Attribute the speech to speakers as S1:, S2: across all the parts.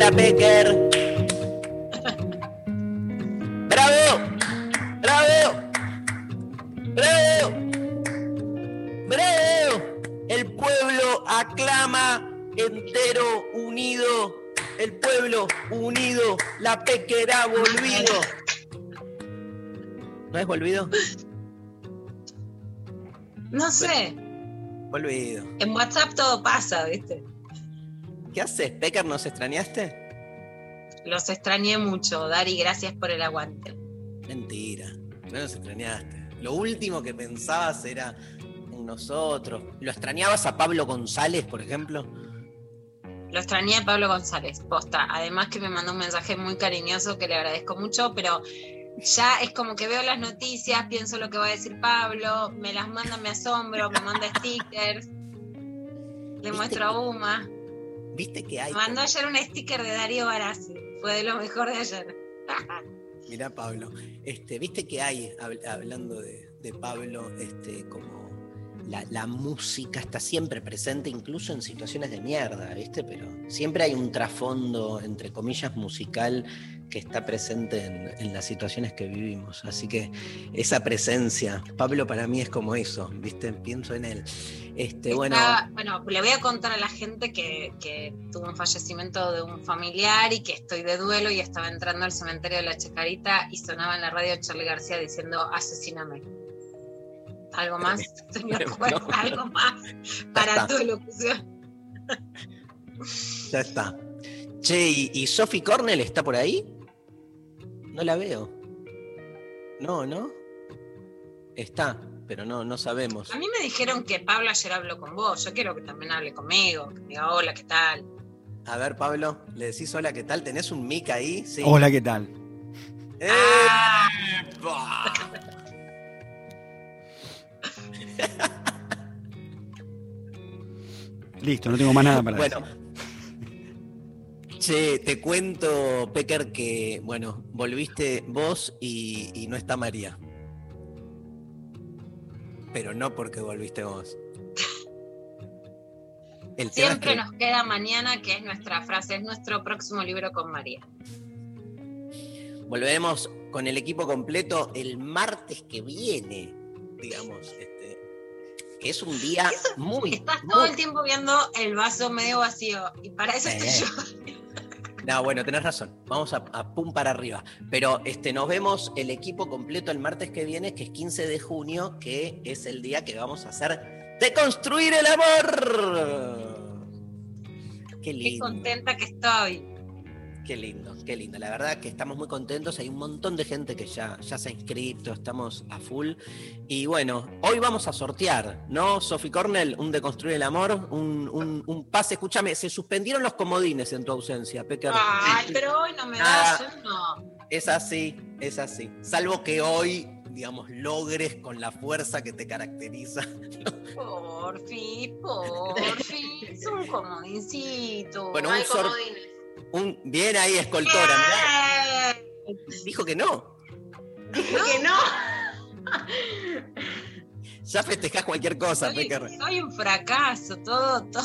S1: Volvió la Pecker. ¡Bravo! ¡Bravo! ¡Bravo! ¡Bravo! El pueblo aclama entero, unido. El pueblo unido. La Pecker ha volvido. ¿No es volvido?
S2: No sé,
S1: Volvido.
S2: en WhatsApp todo pasa, ¿viste?
S1: ¿Qué haces, Pecker? ¿Nos extrañaste?
S2: Los extrañé mucho, Dari, gracias por el aguante.
S1: Mentira, no nos extrañaste. Lo último que pensabas era en nosotros. ¿Lo extrañabas a Pablo González, por ejemplo?
S2: Lo extrañé a Pablo González, posta. Además que me mandó un mensaje muy cariñoso que le agradezco mucho, pero ya es como que veo las noticias, pienso lo que va a decir Pablo, me las manda, me asombro, me manda stickers, le muestro a Uma.
S1: ¿Viste que hay?
S2: Me mandó ayer un sticker de Darío Barassi, fue de lo mejor de ayer.
S1: Mirá, Pablo. Este, ¿Viste que hay, hab- hablando de, de Pablo, este, como la, la música está siempre presente, incluso en situaciones de mierda, ¿viste? Pero siempre hay un trasfondo, entre comillas, musical que está presente en, en las situaciones que vivimos. Así que esa presencia, Pablo para mí es como eso, ¿viste? Pienso en él. Este, bueno,
S2: Está- bueno, le voy a contar a la gente que, que tuvo un fallecimiento de un familiar y que estoy de duelo y estaba entrando al cementerio de la Chacarita y sonaba en la radio Charlie García diciendo asesíname. ¿Algo más, señor juez?
S1: No.
S2: ¿Algo más para tu locución?
S1: ya está. Che, ¿y, y Sophie Cornell está por ahí? No la veo. No, ¿no? Está, pero no, no sabemos.
S2: A mí me dijeron que Pablo ayer habló con vos. Yo quiero que también hable conmigo, que me diga hola, ¿qué tal?
S1: A ver, Pablo, le decís hola, ¿qué tal? ¿Tenés un mic ahí? Sí.
S3: Hola, ¿qué tal?
S1: ¡Epa!
S3: Listo, no tengo más nada para
S1: Bueno.
S3: decir.
S1: Che, te cuento, Pecker, que, bueno, volviste vos y, y no está María. Pero no porque volviste vos. El tema es
S2: Siempre
S1: que-
S2: nos queda mañana, que es nuestra frase, es nuestro próximo libro con María.
S1: Volveremos con el equipo completo el martes que viene, digamos, este, es un día muy,
S2: Estás todo el tiempo viendo el vaso medio vacío y para eso estoy yo.
S1: No, bueno, tenés razón. Vamos a, a pum para arriba. Pero este, nos vemos el equipo completo el martes que viene, que es 15 de junio, que es el día que vamos a hacer de construir el amor. Qué
S2: Qué
S1: lindo.
S2: contenta que estoy.
S1: Qué lindo, qué lindo. La verdad que estamos muy contentos. Hay un montón de gente que ya, ya se ha inscrito, estamos a full. Y bueno, hoy vamos a sortear, ¿no, Sophie Cornell? Un de construir el amor, un, un- un pase. Escúchame, se suspendieron los comodines en tu ausencia, Pecker.
S2: Ay, pero hoy no me
S1: Ah.
S2: da, yo no.
S1: Es así, es así. Salvo que hoy, digamos, logres con la fuerza que te caracteriza.
S2: Porfi, porfi. Es un comodincito.
S1: Bueno, un sor-
S2: comodines.
S1: Un, bien ahí, escoltora. mirá. Dijo que no.
S2: Dije que no.
S1: Ya festejás cualquier cosa,
S2: Soy,
S1: Pecker.
S2: soy un fracaso, todo, todo.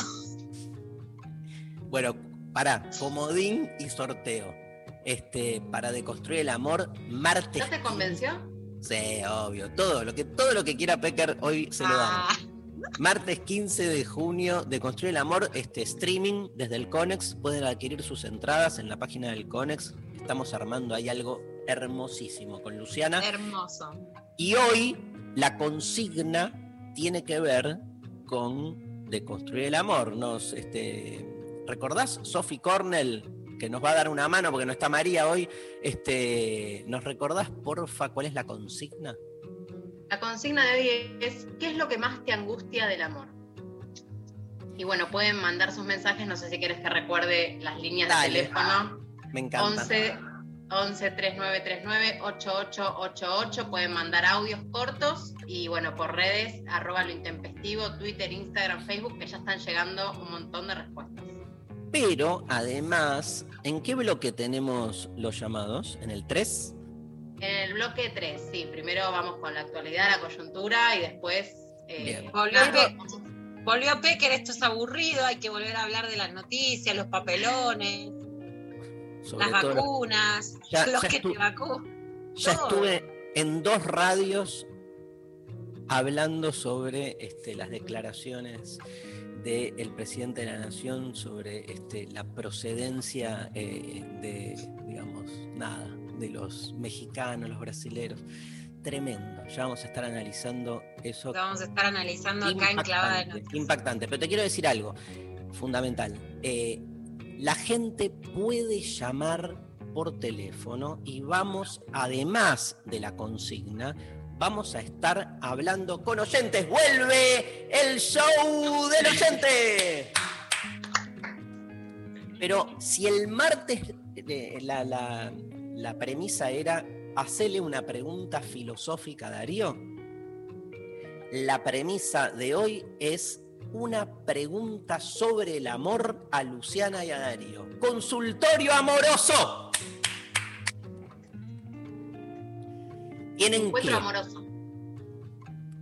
S1: Bueno, para comodín y sorteo. Este, para deconstruir el amor, martes.
S4: ¿Ya te convenció?
S1: Sí, obvio. Todo lo que, todo lo que quiera Pecker hoy se lo damos. Martes 15 de junio de Construir el Amor, este streaming desde el Conex. Pueden adquirir sus entradas en la página del Conex. Estamos armando ahí algo hermosísimo con Luciana.
S2: hermoso.
S1: Y hoy la consigna tiene que ver con deconstruir el amor. Nos, este, ¿Recordás Sophie Cornell, que nos va a dar una mano porque no está María hoy? Este, ¿Nos recordás, porfa, cuál es la consigna?
S3: La consigna de hoy es, ¿qué es lo que más te angustia del amor? Y bueno, pueden mandar sus mensajes, no sé si quieres que recuerde las líneas
S1: Dale.
S3: de teléfono.
S1: Me encanta.
S3: 11 11 3939 8888 pueden mandar audios cortos y bueno, por redes, arroba lo intempestivo, Twitter, Instagram, Facebook, que ya están llegando un montón de respuestas.
S1: Pero además, ¿en qué bloque tenemos los llamados? ¿En el 3?
S3: En el bloque 3, sí, primero vamos con la actualidad, la coyuntura y después... eh,
S1: Bien.
S2: Volvió, Pe- volvió Pecker, esto es aburrido, hay que volver a hablar de las noticias, los papelones,
S1: Sobre
S2: las vacunas,
S1: Ya-
S2: los
S1: ya
S2: que te vacunan.
S1: Ya
S2: todo.
S1: estuve en dos radios hablando sobre este, las declaraciones del presidente de la Nación sobre este, la procedencia eh, de, digamos, nada, de los mexicanos, los brasileros. Tremendo. Ya vamos a estar analizando eso.
S2: Vamos a estar analizando acá en Clavada de
S1: Impactante,
S2: Noticias.
S1: impactante. Pero te quiero decir algo fundamental. Eh, la gente puede llamar por teléfono y vamos, además de la consigna, vamos a estar hablando con oyentes. ¡Vuelve el show del oyente! Pero si el martes eh, la, la- la premisa era hacerle una pregunta filosófica a Darío, la premisa de hoy es una pregunta sobre el amor a Luciana y a Darío. Consultorio amoroso. Tienen que,
S3: amoroso.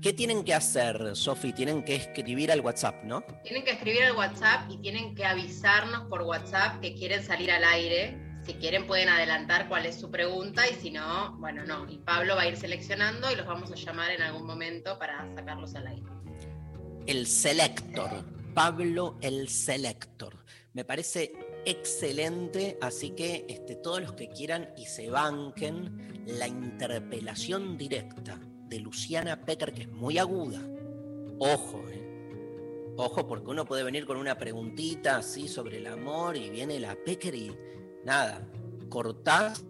S1: ¿Qué tienen que hacer, Sofi? Tienen que escribir al WhatsApp, ¿no?
S3: Tienen que escribir al WhatsApp y tienen que avisarnos por WhatsApp que quieren salir al aire. Si quieren pueden adelantar cuál es su pregunta y si no, bueno, no. Y Pablo va a ir seleccionando y los vamos a llamar en algún momento para sacarlos al aire.
S1: El Selector. Pablo el Selector. Me parece excelente, así que este, todos los que quieran y se banquen la interpelación directa de Luciana Pecker, que es muy aguda. Ojo, eh. Ojo, porque uno puede venir con una preguntita así sobre el amor y viene la Pecker y nada, cortás.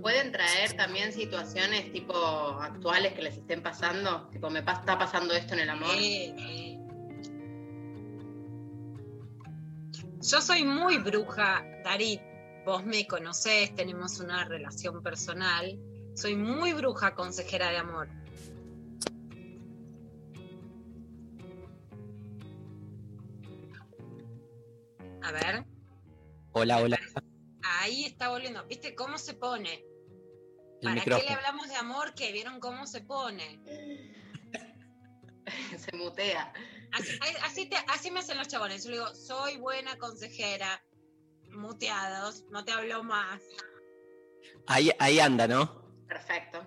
S3: ¿Pueden traer también situaciones tipo actuales que les estén pasando? Tipo, me pa- está pasando esto en el amor.
S2: Eh, eh. Yo soy muy bruja, Darit. Vos me conocés, tenemos una relación personal. Soy muy bruja consejera de amor. A ver,
S1: Hola, hola.
S2: ahí está volviendo. ¿Viste cómo se pone?
S1: El
S2: ¿Para qué le hablamos de amor? Que vieron cómo se pone.
S3: Se mutea.
S2: Así, así, te- así me hacen los chabones. Yo le digo, soy buena consejera, muteados, no te hablo más.
S1: Ahí, ahí anda, ¿no?
S3: Perfecto.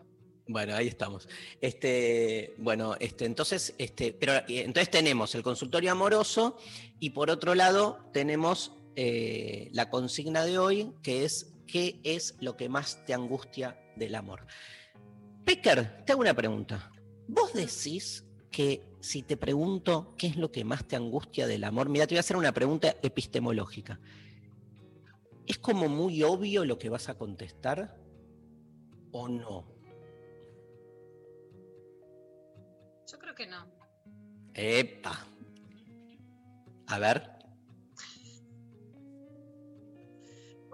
S1: Bueno, ahí estamos. Este, bueno, este, entonces, este, pero entonces tenemos el consultorio amoroso y por otro lado tenemos eh, la consigna de hoy, que es ¿qué es lo que más te angustia del amor? Pecker, te hago una pregunta. ¿Vos decís que si te pregunto qué es lo que más te angustia del amor, mira, te voy a hacer una pregunta epistemológica. ¿Es como muy obvio lo que vas a contestar o no?
S2: Yo creo que no.
S1: Epa. A ver.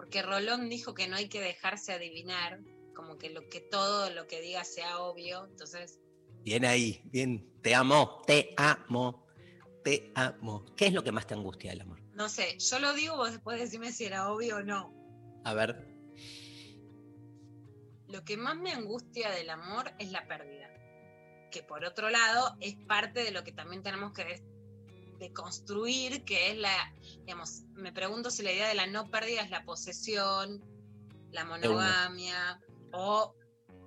S2: Porque Rolón dijo que no hay que dejarse adivinar, como que lo que todo lo que diga sea obvio. Entonces,
S1: Bien ahí, bien. Te amo, te amo, te amo. ¿Qué es lo que más te angustia del amor?
S2: no sé, yo lo digo, vos después decime si era obvio o no.
S1: A ver.
S2: Lo que más me angustia del amor es la pérdida. Que por otro lado es parte de lo que también tenemos que des- deconstruir, que es la, digamos, me pregunto si la idea de la no pérdida es la posesión, la monogamia o,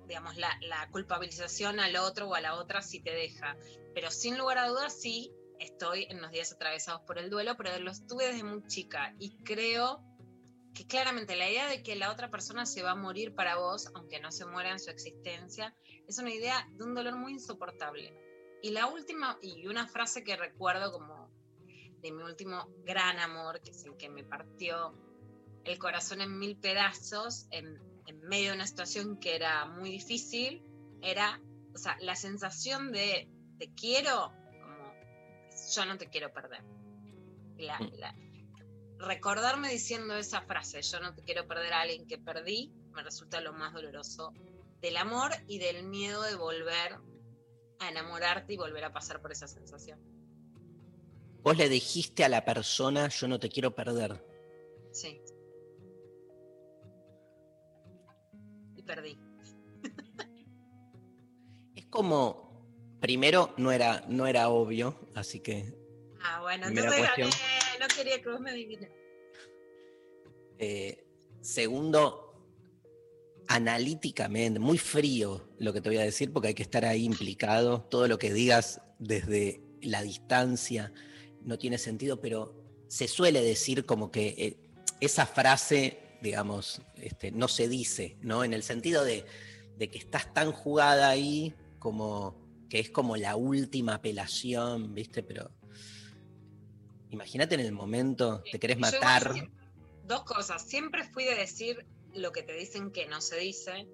S2: digamos, la, la culpabilización al otro o a la otra si te deja. Pero sin lugar a dudas sí estoy en los días atravesados por el duelo, pero lo estuve desde muy chica y creo que claramente la idea de que la otra persona se va a morir para vos, aunque no se muera en su existencia, es una idea de un dolor muy insoportable. Y la última, y una frase que recuerdo como de mi último gran amor, que es el que me partió el corazón en mil pedazos, en, en medio de una situación que era muy difícil, era, o sea, la sensación de te quiero, como yo no te quiero perder. La-
S1: Mm.
S2: la- recordarme diciendo esa frase, yo no te quiero perder a alguien que perdí, me resulta lo más doloroso del amor y del miedo de volver a enamorarte y volver a pasar por esa sensación.
S1: Vos le dijiste a la persona, yo no te quiero perder.
S2: Sí. Y perdí.
S1: Es como, primero no era, no era obvio, así que
S2: Ah, bueno, entonces gané, no quería que vos me adivines.
S1: Eh, segundo, analíticamente, muy frío lo que te voy a decir, porque hay que estar ahí implicado. Todo lo que digas desde la distancia no tiene sentido, pero se suele decir como que eh, esa frase, digamos, este, no se dice, ¿no? En el sentido de, de que estás tan jugada ahí como que es como la última apelación, ¿viste? Pero imagínate en el momento, te querés matar.
S2: Dos cosas. Siempre fui de decir lo que te dicen que no se dice.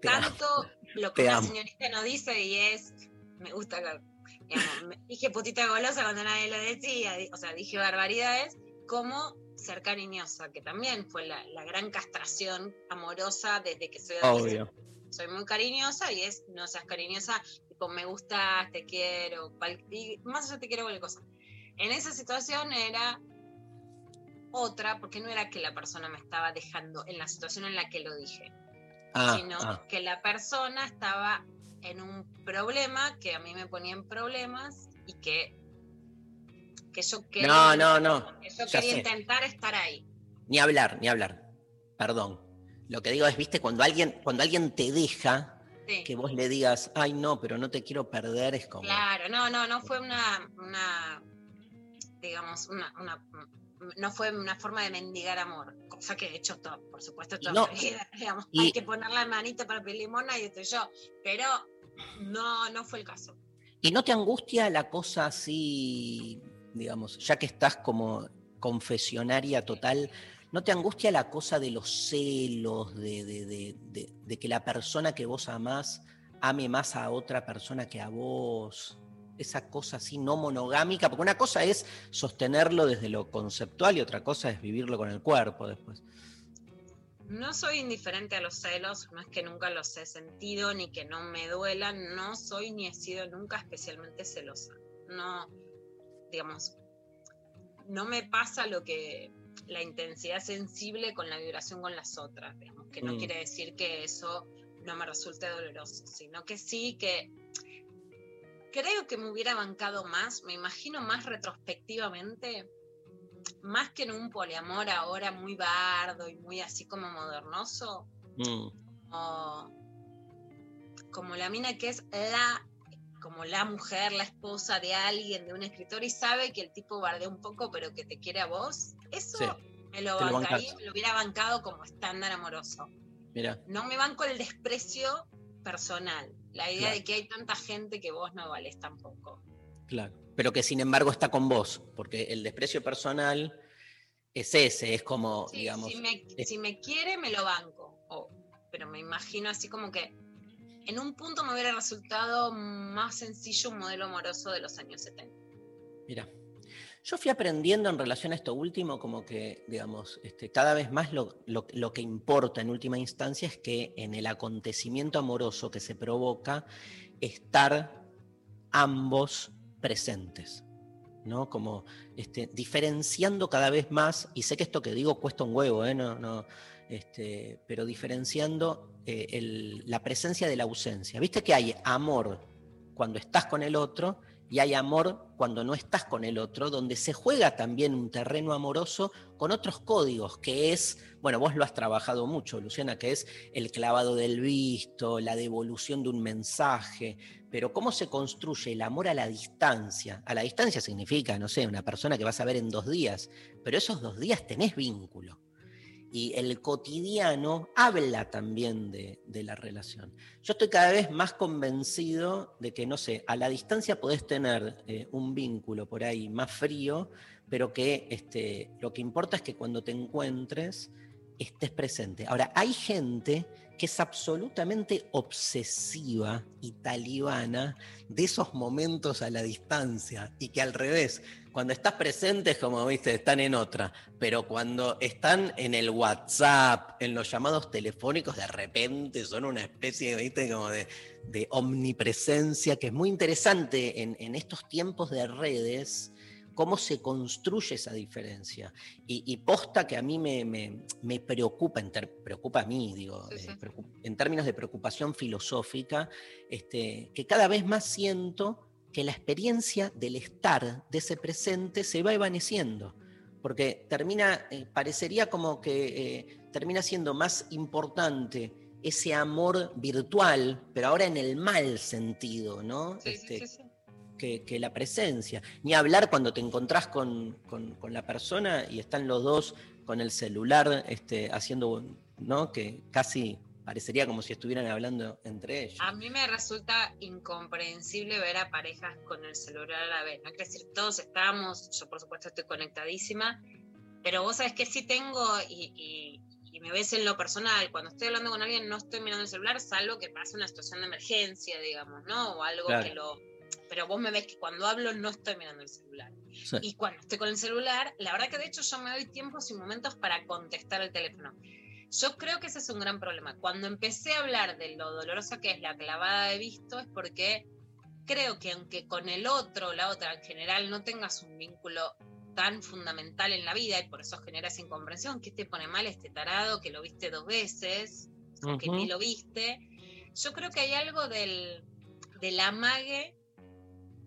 S1: Te amo.
S2: Tanto lo que
S1: amo.
S2: señorita no dice y es. Me gusta. la- digamos, me- dije putita golosa cuando nadie lo decía. O sea, dije barbaridades. Como ser cariñosa, que también fue la, la gran castración amorosa desde que soy adolescente. Soy muy cariñosa y es no seas cariñosa, tipo me gustas, te quiero, y más allá te quiero cualquier cosa. En esa situación era otra, porque no era que la persona me estaba dejando en la situación en la que lo dije,
S1: Ah,
S2: sino
S1: ah,
S2: que la persona estaba en un problema que a mí me ponía en problemas y que, que yo quería,
S1: No, no, no.
S2: que yo
S1: ya
S2: quería intentar estar ahí.
S1: Ni hablar, ni hablar. Perdón. Lo que digo es, viste, cuando alguien, cuando alguien te deja,
S2: Sí.
S1: que vos le digas, ay no, pero no te quiero perder, es como.
S2: Claro, no, no, no fue una, una digamos, una, una- no fue una forma de mendigar amor, cosa que he hecho todo, por supuesto, toda
S1: No,
S2: mi vida, digamos,
S1: y-
S2: hay que poner la manita para pedir limona y estoy yo, pero no, no fue el caso.
S1: ¿Y no te angustia la cosa así, digamos, ya que estás como confesionaria total, ¿no te angustia la cosa de los celos, de, de- de- de- de que la persona que vos amás ame más a otra persona que a vos? Esa cosa así no monogámica, porque una cosa es sostenerlo desde lo conceptual y otra cosa es vivirlo con el cuerpo después.
S2: No soy indiferente a los celos, no es que nunca los he sentido ni que no me duelan, no soy ni he sido nunca especialmente celosa. No, digamos, no me pasa lo que la intensidad sensible con la vibración con las otras, digamos, que no
S1: Mm.
S2: quiere decir que eso no me resulte doloroso, sino que sí que creo que me hubiera bancado más, me imagino más retrospectivamente, más que en un poliamor ahora muy bardo y muy así como modernoso,
S1: Mm,
S2: como, como la mina que es la como la mujer, la esposa de alguien, de un escritor, y sabe que el tipo bardea un poco, pero que te quiere a vos, eso
S1: Sí,
S2: me lo
S1: lo
S2: bancaría, lo hubiera bancado como estándar amoroso.
S1: mira,
S2: No me banco el desprecio personal, la idea
S1: Claro.
S2: de que hay tanta gente que vos no valés tampoco.
S1: claro. Pero que sin embargo está con vos, porque el desprecio personal es ese, es como,
S2: Sí,
S1: digamos,
S2: si, me,
S1: es-
S2: si me quiere, me lo banco. o- pero me imagino así como que en un punto me hubiera resultado más sencillo un modelo amoroso de los años 70.
S1: Mira, yo fui aprendiendo en relación a esto último, como que, digamos, este, cada vez más lo, lo- que importa en última instancia es que en el acontecimiento amoroso que se provoca, estar ambos presentes, ¿no? Como este, diferenciando cada vez más, y sé que esto que digo cuesta un huevo, ¿eh? No, no, este, pero diferenciando eh, el- la presencia de la ausencia. Viste que hay amor cuando estás con el otro y hay amor cuando no estás con el otro, donde se juega también un terreno amoroso con otros códigos, que es, bueno, vos lo has trabajado mucho, Luciana, que es el clavado del visto, la devolución de un mensaje, pero cómo se construye el amor a la distancia. A la distancia significa, no sé, una persona que vas a ver en dos días, pero esos dos días tenés vínculo. Y el cotidiano habla también de, la relación. Yo estoy cada vez más convencido de que, no sé, a la distancia podés tener eh, un vínculo por ahí más frío, pero que este, lo que importa es que cuando te encuentres estés presente. Ahora, hay gente que es absolutamente obsesiva y talibana de esos momentos a la distancia y que al revés, cuando estás presente es como, viste, están en otra, pero cuando están en el WhatsApp, en los llamados telefónicos, de repente son una especie, viste, como de, omnipresencia, que es muy interesante en estos tiempos de redes cómo se construye esa diferencia. Y, posta que a mí me, me, preocupa, en preocupa a mí, digo, eh, en términos de preocupación filosófica, este, que cada vez más siento que la experiencia del estar, de ese presente, se va evaneciendo. Porque termina, eh, parecería como que eh, termina siendo más importante ese amor virtual, pero ahora en el mal sentido, ¿no? este, que, la presencia. Ni hablar cuando te encontrás con, la persona y están los dos con el celular este, haciendo, ¿no? Que casi parecería como si estuvieran hablando entre ellos.
S2: A mí me resulta incomprensible ver a parejas con el celular a la vez. No quiero decir, todos estamos, yo por supuesto estoy conectadísima, pero vos sabés que sí tengo y, me ves en lo personal, cuando estoy hablando con alguien no estoy mirando el celular, salvo que pase una situación de emergencia, digamos, ¿no? O algo que lo pero vos me ves que cuando hablo no estoy mirando el celular. Y cuando estoy con el celular, la verdad que de hecho yo me doy tiempos y momentos para contestar el teléfono. Yo creo que ese es un gran problema. Cuando empecé a hablar de lo dolorosa que es la clavada de visto, es porque creo que aunque con el otro, la otra en general, no tengas un vínculo tan fundamental en la vida y por eso generas incomprensión, que te pone mal este tarado, que lo viste dos veces, que ni lo viste. Yo creo que hay algo del, del amague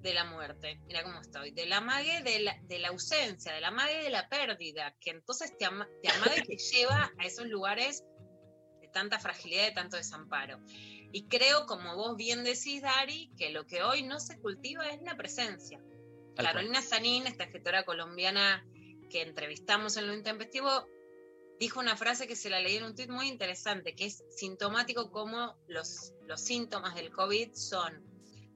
S2: de la muerte, mira cómo estoy, de la mague de la, de la ausencia, de la mague de la pérdida, que entonces te, ama, te amague te lleva a esos lugares de tanta fragilidad, de tanto desamparo. Y creo, como vos bien decís, Dari, que lo que hoy no se cultiva es la presencia. Carolina Sanín, esta escritora colombiana que entrevistamos en lo intempestivo, dijo una frase que se la leí en un tweet muy interesante, que es sintomático como los, los síntomas del COVID son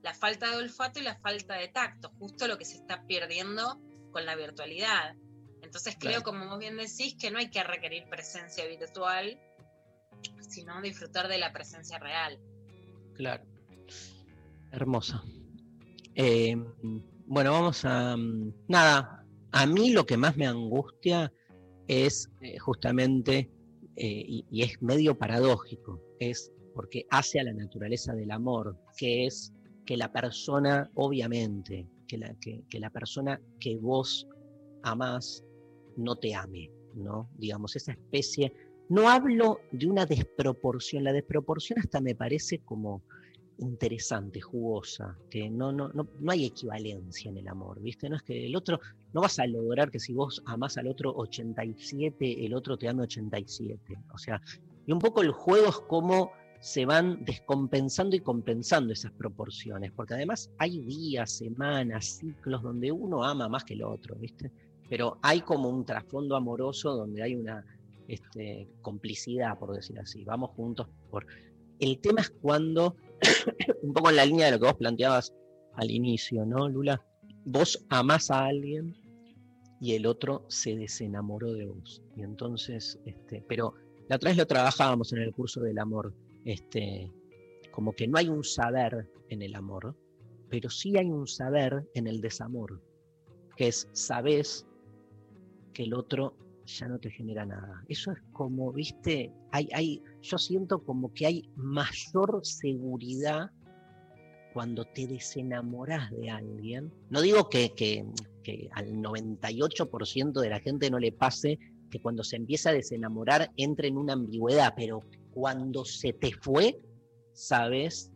S2: la falta de olfato y la falta de tacto, justo lo que se está perdiendo con la virtualidad. Entonces creo, como vos bien decís, que no hay que requerir presencia virtual, sino disfrutar de la presencia real.
S1: Claro. Hermosa. Eh, bueno, vamos a... Mm, nada, a mí lo que más me angustia es eh, justamente, eh, y, y, es medio paradójico, es porque hace a la naturaleza del amor, que es que la persona, obviamente, que la, que, la persona que vos amás no te ame, ¿no? Digamos, esa especie. No hablo de una desproporción, la desproporción hasta me parece como interesante, jugosa, que no, no, no, no hay equivalencia en el amor, ¿viste? No es que el otro, no vas a lograr que si vos amás al otro 87, el otro te ame 87. O sea, y un poco el juego es como se van descompensando y compensando esas proporciones, porque además hay días, semanas, ciclos donde uno ama más que el otro, ¿viste? Pero hay como un trasfondo amoroso donde hay una este, complicidad, por decir así, vamos juntos por... El tema es cuando, un poco en la línea de lo que vos planteabas al inicio, ¿no, Lula? Vos amás a alguien y el otro se desenamoró de vos. Y entonces, este, pero la otra vez lo trabajábamos en el curso del amor este, como que no hay un saber en el amor, pero sí hay un saber en el desamor, que es sabes que el otro ya no te genera nada. Eso es como, viste, hay, hay, yo siento como que hay mayor seguridad cuando te desenamoras de alguien. No digo que, que, que al 98% de la gente no le pase que cuando se empieza a desenamorar entre en una ambigüedad, pero cuando se te fue, sabes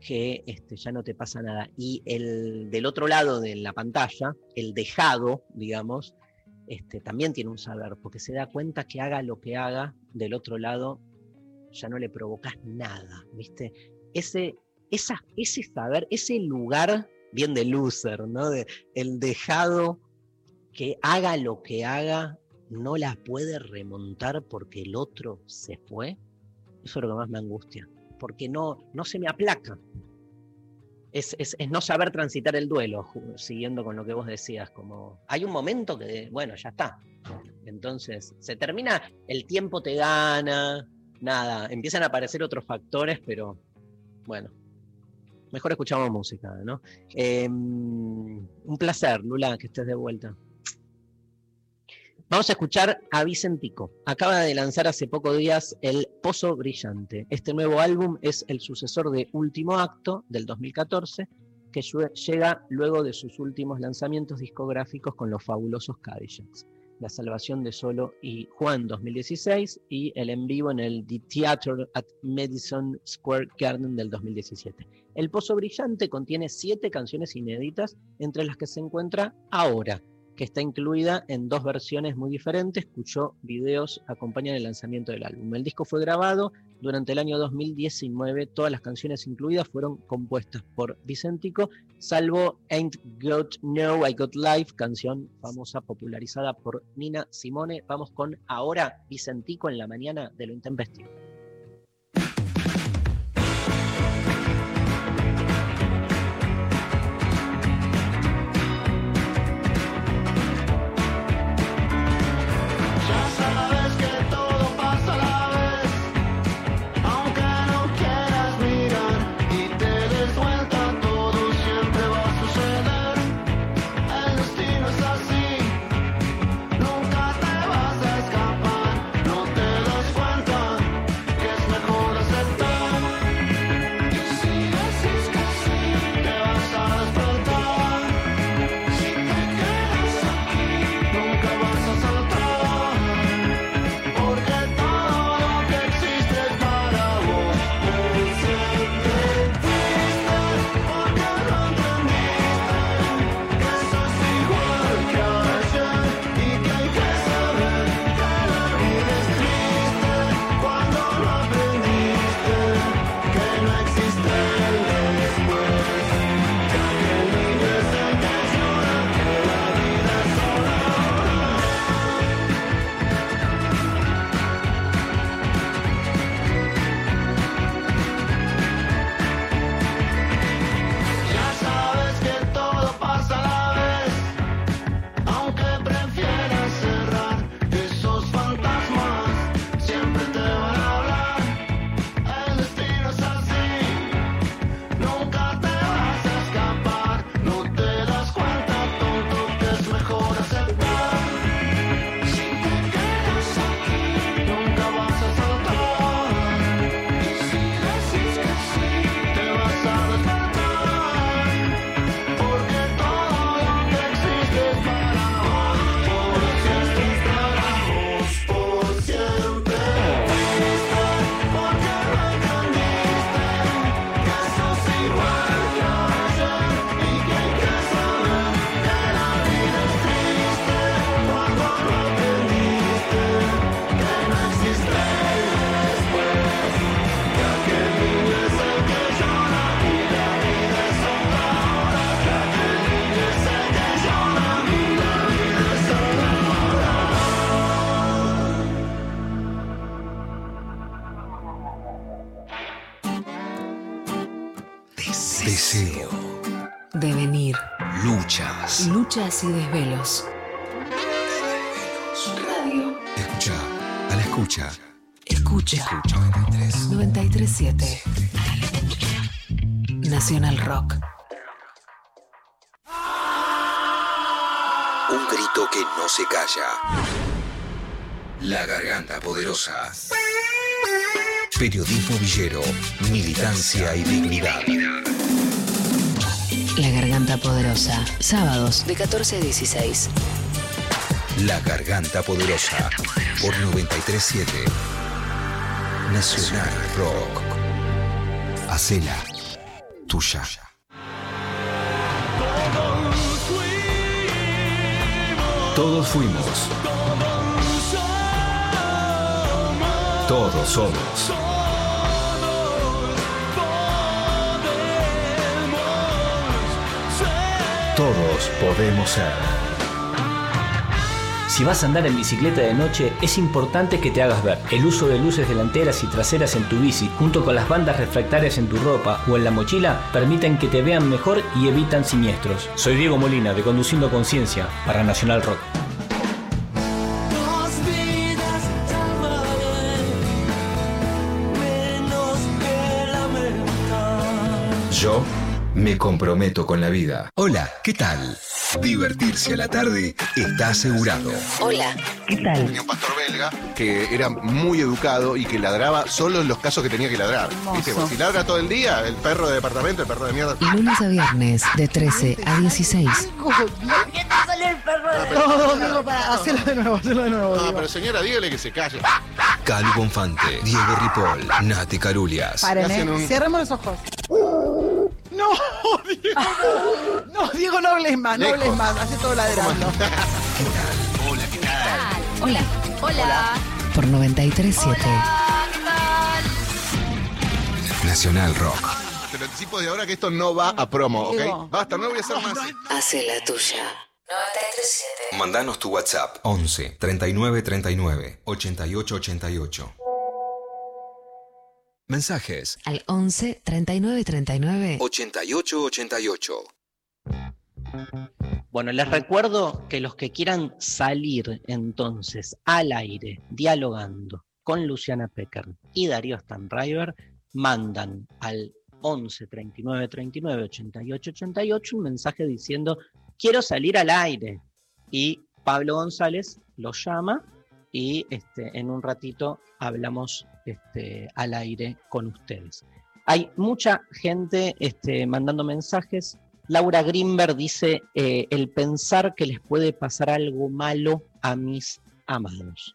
S1: que este, ya no te pasa nada. Y el del otro lado de la pantalla, el dejado, digamos, este, también tiene un saber, porque se da cuenta que haga lo que haga, del otro lado ya no le provocas nada, ¿viste? Ese, esa, ese saber, ese lugar bien de loser, ¿no? De, el dejado que haga lo que haga,
S5: no la puede remontar porque el otro se fue, eso es lo que más me angustia, porque no, no se me aplaca. Es, es- no saber transitar el duelo, siguiendo con lo que vos decías, como hay un momento que, bueno, ya está. Entonces, se termina, el tiempo te gana, nada, empiezan a aparecer otros factores, pero bueno, mejor escuchamos música, ¿no? Eh, un placer, Lula, que estés de vuelta. Vamos a escuchar a Vicentico. Acaba de lanzar hace pocos días el Pozo Brillante. Este nuevo álbum es el sucesor de Último Acto del 2014, que llega luego de sus últimos lanzamientos discográficos con los fabulosos Cadillacs. La Salvación de Solo y Juan 2016 y el en vivo en el The Theater at Madison Square Garden del 2017. El Pozo Brillante contiene siete canciones inéditas, entre las que se encuentra Ahora, que está incluida en dos versiones muy diferentes, cuyos videos acompañan el lanzamiento del álbum. El disco fue grabado durante el año 2019, todas las canciones incluidas fueron compuestas por Vicentico, salvo Ain't Got No, I Got Life, canción famosa popularizada por Nina Simone. Vamos con Ahora Vicentico en la mañana de lo intempestivo.
S6: Y
S7: desvelos. Radio.
S8: Escucha, a la escucha.
S7: Escucha.
S8: 93.
S7: 937. Nacional Rock.
S8: Un grito que no se calla. La garganta poderosa. Periodismo villero, militancia y dignidad.
S7: La Garganta Poderosa. Sábados de 14 a 16.
S8: La garganta poderosa. Por 937. Nacional Rock. Hacela tuya. Todos fuimos. Todos somos. Todos podemos ser.
S9: Si vas a andar en bicicleta de noche, es importante que te hagas ver. El uso de luces delanteras y traseras en tu bici, junto con las bandas refractarias en tu ropa o en la mochila, permiten que te vean mejor y evitan siniestros. Soy Diego Molina de Conduciendo Conciencia para Nacional Rock.
S8: Yo me comprometo con la vida. Hola, ¿qué tal? Divertirse a la tarde está asegurado.
S7: Hola, ¿qué tal?
S10: Tenía un pastor belga que era muy educado y que ladraba solo en los casos que tenía que ladrar. ¿Viste? Porque si ladra todo el día, el perro de departamento, el perro de mierda.
S7: Lunes a viernes, de 13 a 16.
S11: No, Diego, para, hacerlo de nuevo, hacerlo de nuevo.
S10: No,
S11: Diego.
S10: pero señora, dígale que se calle.
S8: Calu Bonfante, Diego Ripoll, Nati Carulias.
S11: Paren,
S10: hacen
S11: eh.
S10: un-
S11: Cerremos los ojos. No, Diego. No, Diego, no hables más, no
S10: Lejos.
S11: hables más. Hace todo ladrando.
S7: Hola. Hola. Por 93.7.
S8: Nacional Rock.
S10: Te lo anticipo de ahora que esto no va a promo,
S11: Diego.
S10: ¿ok? Basta, no voy a hacer más.
S7: Hace la tuya.
S8: Mandanos tu WhatsApp 11 39 39 88 88. Mensajes
S7: Al 11 39 39.
S8: 88 88.
S1: Bueno, les recuerdo que los que quieran salir entonces al aire dialogando con Luciana Pecker y Darío Stanriver, mandan al 11 39 39 88 88 un mensaje diciendo quiero salir al aire. Y Pablo González los llama y este, en un ratito hablamos este, al aire con ustedes. Hay mucha gente este, mandando mensajes. Laura Grimberg dice, eh, el pensar que les puede pasar algo malo a mis amados.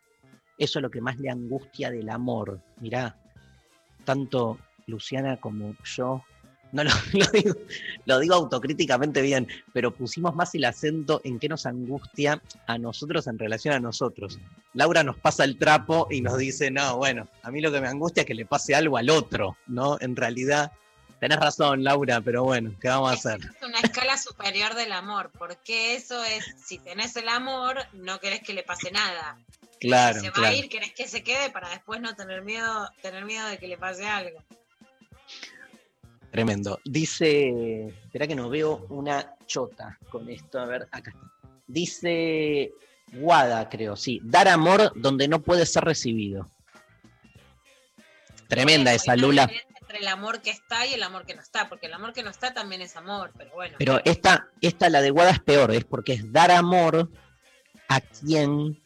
S1: Eso es lo que más le angustia del amor. Mirá, tanto Luciana como yo, no lo, lo digo, lo digo autocríticamente bien, pero pusimos más el acento en qué nos angustia a nosotros en relación a nosotros. Laura nos pasa el trapo y nos dice, no, bueno, a mí lo que me angustia es que le pase algo al otro, ¿no? En realidad, tenés razón, Laura, pero bueno, ¿qué vamos a hacer?
S2: Es una escala superior del amor, porque eso es, si tenés el amor, no querés que le pase nada.
S1: Claro,
S2: si se va
S1: claro.
S2: a ir, querés que se quede para después no tener miedo, tener miedo de que le pase algo.
S1: Tremendo. Dice, espera que no veo una chota con esto, a ver, acá está. Dice Guada, creo, sí, dar amor donde no puede ser recibido. Tremenda esa, Lula.
S2: Entre el amor que está y el amor que no está, porque el amor que no está también es amor, pero bueno.
S1: Pero esta, esta, la de Guada es peor, es porque es dar amor a quien,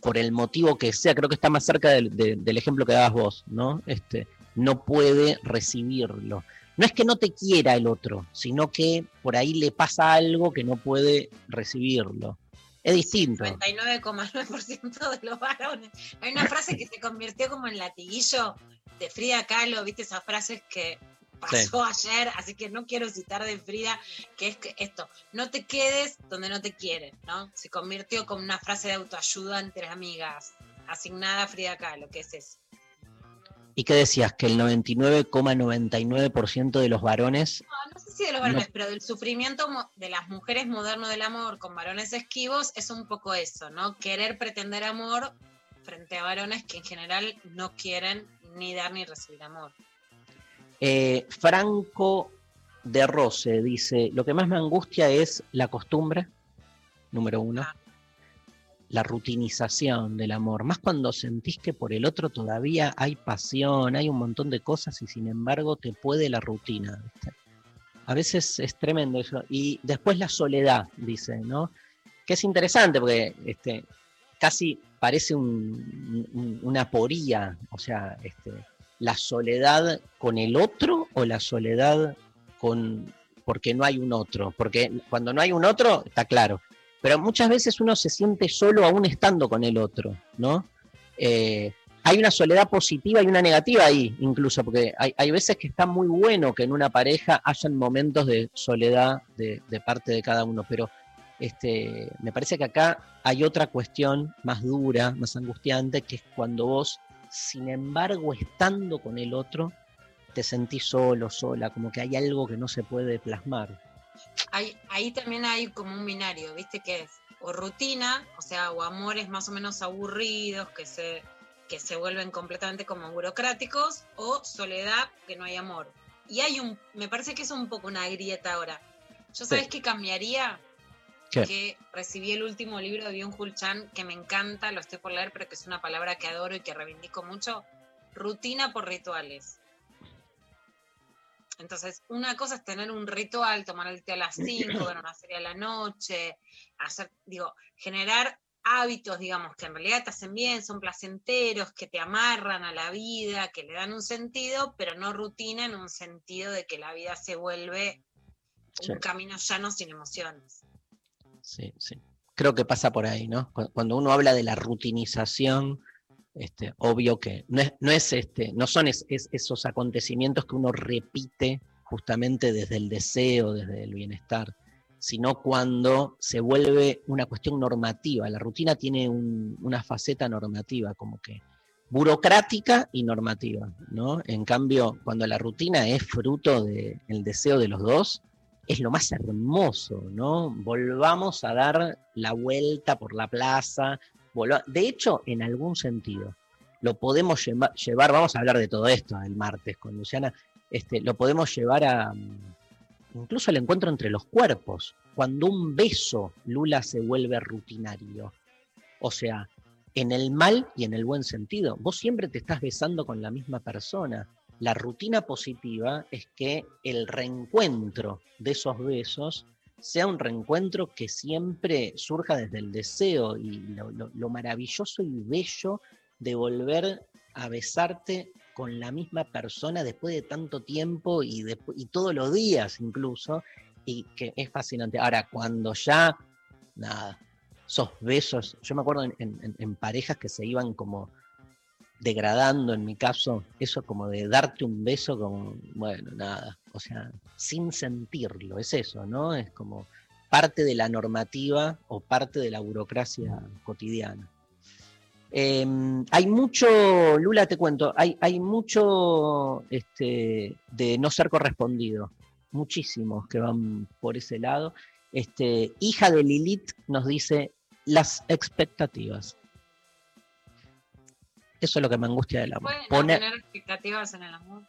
S1: por el motivo que sea, creo que está más cerca del, de- del ejemplo que dabas vos, ¿no? Este, no puede recibirlo. No es que no te quiera el otro, sino que por ahí le pasa algo que no puede recibirlo. Es distinto.
S2: 99,9% de los varones. Hay una frase que se convirtió como en latiguillo de Frida Kahlo, viste esas frases que pasó ayer, así que no quiero citar de Frida, que es que esto, no te quedes donde no te quieren, ¿no? Se convirtió como una frase de autoayuda entre amigas, asignada a Frida Kahlo, que es eso.
S1: ¿Y qué decías? Que el 99,99% de los varones
S2: No, no sé si de los varones, pero del sufrimiento de las mujeres moderno del amor con varones esquivos es un poco eso, ¿no? Querer pretender amor frente a varones que en general no quieren ni dar ni recibir amor.
S1: Eh, Franco de Rose dice, lo que más me angustia es la costumbre, número uno, la rutinización del amor, más cuando sentís que por el otro todavía hay pasión, hay un montón de cosas y sin embargo te puede la rutina. A veces es tremendo eso. Y después la soledad, dice, ¿no? Que es interesante porque este, casi parece un- un- una poría, o sea, este, la soledad con el otro o la soledad con porque no hay un otro, porque cuando no hay un otro está claro, pero muchas veces uno se siente solo aún estando con el otro, ¿no? Eh, hay una soledad positiva y una negativa ahí, incluso, porque hay, hay veces que está muy bueno que en una pareja hayan momentos de soledad de, de parte de cada uno, pero este, me parece que acá hay otra cuestión más dura, más angustiante, que es cuando vos, sin embargo, estando con el otro, te sentís solo, sola, como que hay algo que no se puede plasmar.
S2: Hay, ahí también hay como un binario, ¿viste qué es? o rutina, o sea, o amores más o menos aburridos que se, que se vuelven completamente como burocráticos, o soledad, que no hay amor. Y hay un, me parece que es un poco una grieta ahora. Yo sabes
S1: Sí.
S2: que cambiaría
S1: ¿Qué?
S2: que recibí el último libro de Byung-Hul Chan, que me encanta, lo estoy por leer, pero que es una palabra que adoro y que reivindico mucho, rutina por rituales. Entonces, una cosa es tener un ritual, tomar el té a las 5, ver una serie a la noche, hacer, digo, generar hábitos, digamos, que en realidad te hacen bien, son placenteros, que te amarran a la vida, que le dan un sentido, pero no rutina en un sentido de que la vida se vuelve
S1: Sí.
S2: un camino llano sin emociones.
S1: Sí, sí. Creo que pasa por ahí, ¿no? Cu- Cuando uno habla de la rutinización, este, obvio que no es, no es este, no son es- es- esos acontecimientos que uno repite justamente desde el deseo, desde el bienestar, sino cuando se vuelve una cuestión normativa. La rutina tiene un- una faceta normativa, como que burocrática y normativa, ¿no? En cambio, cuando la rutina es fruto del deseo de los dos, es lo más hermoso, ¿no? Volvamos a dar la vuelta por la plaza. De hecho, en algún sentido, lo podemos lleva- llevar, vamos a hablar de todo esto el martes con Luciana, este, lo podemos llevar a mm, incluso al encuentro entre los cuerpos. Cuando un beso, Lula, se vuelve rutinario. O sea, en el mal y en el buen sentido. Vos siempre te estás besando con la misma persona. La rutina positiva es que el reencuentro de esos besos sea un reencuentro que siempre surja desde el deseo y lo, lo- lo maravilloso y bello de volver a besarte con la misma persona después de tanto tiempo y, despu- y todos los días incluso, y que es fascinante. Ahora, cuando ya, nada, esos besos, yo me acuerdo en parejas que se iban como degradando, en mi caso, eso como de darte un beso como, bueno, nada, o sea, sin sentirlo, es eso, ¿no? Es como parte de la normativa o parte de la burocracia cotidiana. Eh, hay mucho, Lula, te cuento, hay, hay mucho este, de no ser correspondido, muchísimos que van por ese lado. Este, hija de Lilith nos dice las expectativas. Eso es lo que me angustia del amor.
S2: ¿Pueden no
S1: Poner-
S2: tener expectativas en el amor?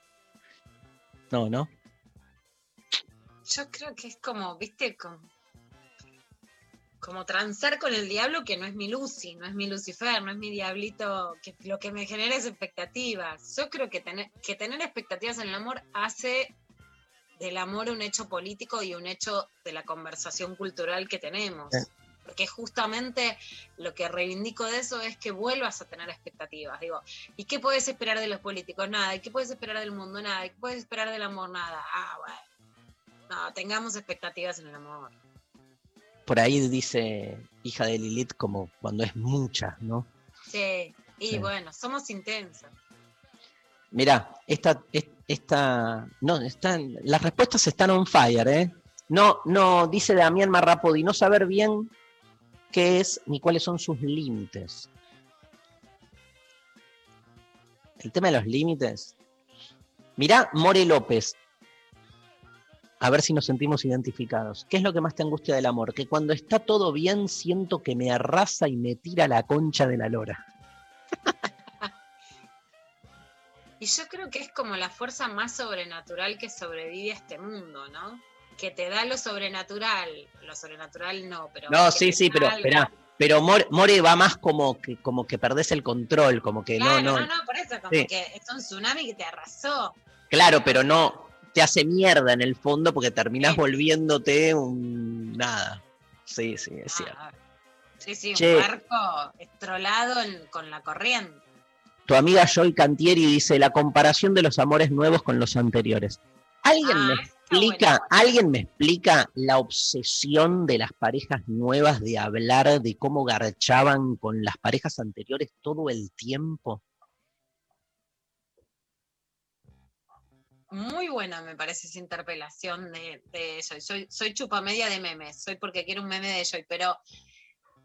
S1: no, no.
S2: Yo creo que es como, viste, como, como transar con el diablo que no es mi Lucy, no es mi Lucifer, no es mi diablito, que lo que me genera es expectativas. Yo creo que tener, que tener expectativas en el amor hace del amor un hecho político y un hecho de la conversación cultural que tenemos. Porque justamente lo que reivindico de eso es que vuelvas a tener expectativas. Digo, ¿y qué puedes esperar de los políticos? Nada. ¿Y qué puedes esperar del mundo? Nada. ¿Y qué puedes esperar del amor? Nada. Ah, bueno. No, tengamos expectativas en el amor.
S1: Por ahí dice hija de Lilith como cuando es mucha, ¿no?
S2: Sí. Y
S1: Sí.
S2: bueno, somos intensas.
S1: Mirá, esta, es- esta, no, están, las respuestas están on fire, ¿eh? No, no, dice Damián Marrapodi, no saber bien qué es ni cuáles son sus límites. El tema de los límites. Mirá, More López. A ver si nos sentimos identificados. ¿Qué es lo que más te angustia del amor? Que cuando está todo bien siento que me arrasa y me tira la concha de la lora.
S2: Y yo creo que es como la fuerza más sobrenatural que sobrevive a este mundo, ¿no? Que te da lo sobrenatural. Lo sobrenatural no, pero.
S1: No, sí, sí, pero
S2: salga.
S1: espera. Pero More, More va más como que, como que perdés el control, como que
S2: Claro,
S1: no,
S2: no,
S1: no,
S2: no, por eso, como
S1: Sí.
S2: que es un tsunami que te arrasó.
S1: Claro, pero no te hace mierda en el fondo porque terminás
S2: Sí.
S1: volviéndote un nada. Sí, sí, es cierto.
S2: Ah, sí, sí,
S1: Che.
S2: un barco estrolado en- con la corriente.
S1: Tu amiga Joy Cantieri dice la comparación de los amores nuevos con los anteriores. ¿Alguien
S2: Ah,
S1: explica, alguien me explica la obsesión de las parejas nuevas de hablar de cómo garchaban con las parejas anteriores todo el tiempo?
S2: Muy buena me parece esa interpelación de, de Joy. Soy, soy chupa media de memes, soy porque quiero un meme de Joy, pero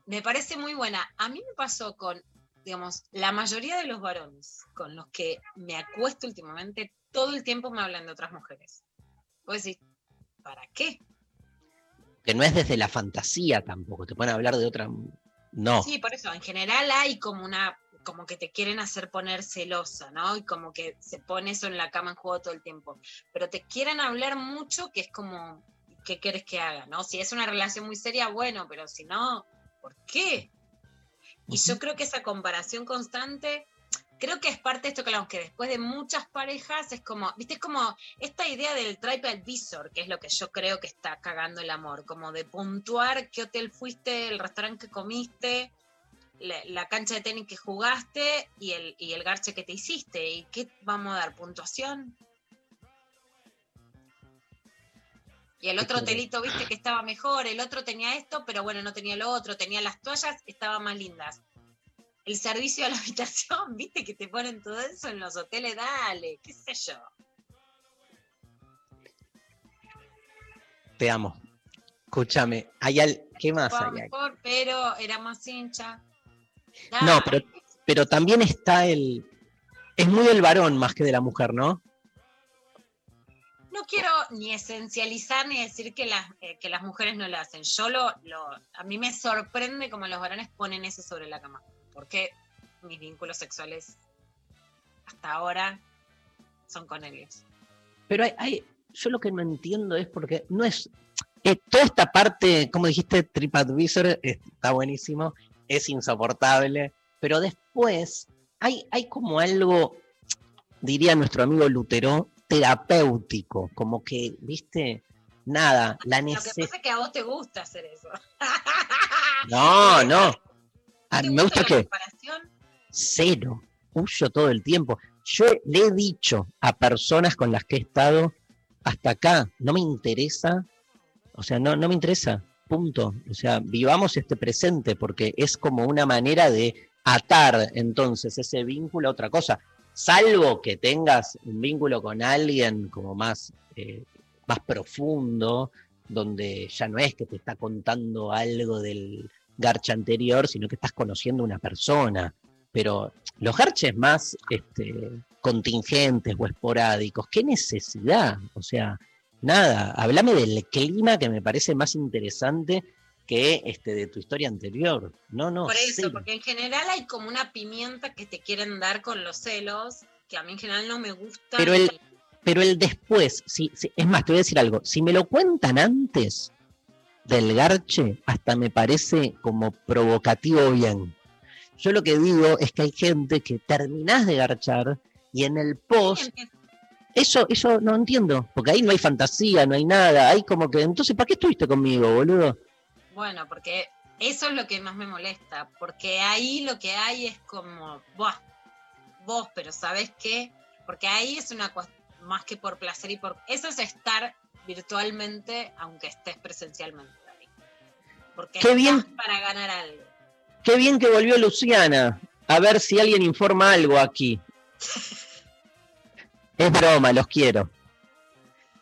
S2: me parece muy buena. A mí me pasó con, digamos, la mayoría de los varones con los que me acuesto últimamente, todo el tiempo me hablan de otras mujeres. Vos decís, ¿para qué?
S1: Que no es desde la fantasía tampoco, te pueden hablar de otra. No.
S2: Sí, por eso, en general hay como una, como que te quieren hacer poner celosa, ¿no? Y como que se pone eso en la cama en juego todo el tiempo. Pero te quieren hablar mucho que es como, ¿qué quieres que haga? ¿No? Si es una relación muy seria, bueno, pero si no, ¿por qué? Y yo creo que esa comparación constante, creo que es parte de esto que hablamos, que después de muchas parejas es como, viste, es como esta idea del TripAdvisor, que es lo que yo creo que está cagando el amor, como de puntuar qué hotel fuiste, el restaurante que comiste, la, la cancha de tenis que jugaste y el, y el garche que te hiciste. ¿Y qué vamos a dar? ¿Puntuación? Y el otro hotelito, viste que estaba mejor, el otro tenía esto, pero bueno, no tenía lo otro, tenía las toallas, estaban más lindas. El servicio a la habitación, viste que te ponen todo eso en los hoteles, dale, qué sé yo.
S1: Te amo. Escúchame, hay al... ¿qué más
S2: Fue
S1: hay? ahí?
S2: mejor, pero era más hincha.
S1: No, pero, pero también está el. Es muy del varón más que de la mujer, ¿no?
S2: No quiero ni esencializar ni decir que las, eh, que las mujeres no lo hacen. Yo lo, lo, a mí me sorprende cómo los varones ponen eso sobre la cama. Porque mis vínculos sexuales hasta ahora son con ellos.
S1: Pero hay, hay- yo lo que no entiendo es porque no es. eh, toda esta parte, como dijiste, TripAdvisor eh, está buenísimo, es insoportable, pero después hay, hay como algo, diría nuestro amigo Lutero, terapéutico, como que, viste, nada, la
S2: Lo que
S1: necesidad.
S2: pasa es que a vos te gusta hacer eso.
S1: No, no. A
S2: ¿Te
S1: mí me gusta que cero, huyo todo el tiempo. Yo le he dicho a personas con las que he estado hasta acá, no me interesa, o sea, no, no me interesa, punto. O sea, vivamos este presente porque es como una manera de atar entonces ese vínculo a otra cosa. Salvo que tengas un vínculo con alguien como más, eh, más profundo, donde ya no es que te está contando algo del garcha anterior, sino que estás conociendo una persona. Pero los garches más este, contingentes o esporádicos, ¿qué necesidad? O sea, nada, háblame del clima que me parece más interesante que este, de tu historia anterior. No, no.
S2: Por eso, porque en general hay como una pimienta que te quieren dar con los celos, que a mí en general no me gusta.
S1: Pero el, pero el después, si, si- es más, te voy a decir algo, si me lo cuentan antes del garche, hasta me parece como provocativo bien. Yo lo que digo es que hay gente que terminás de garchar y en el post, eso, eso no entiendo, porque ahí no hay fantasía, no hay nada, hay como que, entonces, ¿para qué estuviste conmigo, boludo?
S2: Bueno, porque eso es lo que más me molesta, porque ahí lo que hay es como, Buah, vos, pero ¿sabes qué? Porque ahí es una cuestión más que por placer y por... Eso es estar virtualmente, aunque estés presencialmente ahí. Porque
S1: Qué bien.
S2: para ganar algo.
S1: Qué bien que volvió Luciana, a ver si alguien informa algo aquí. Es broma, los quiero.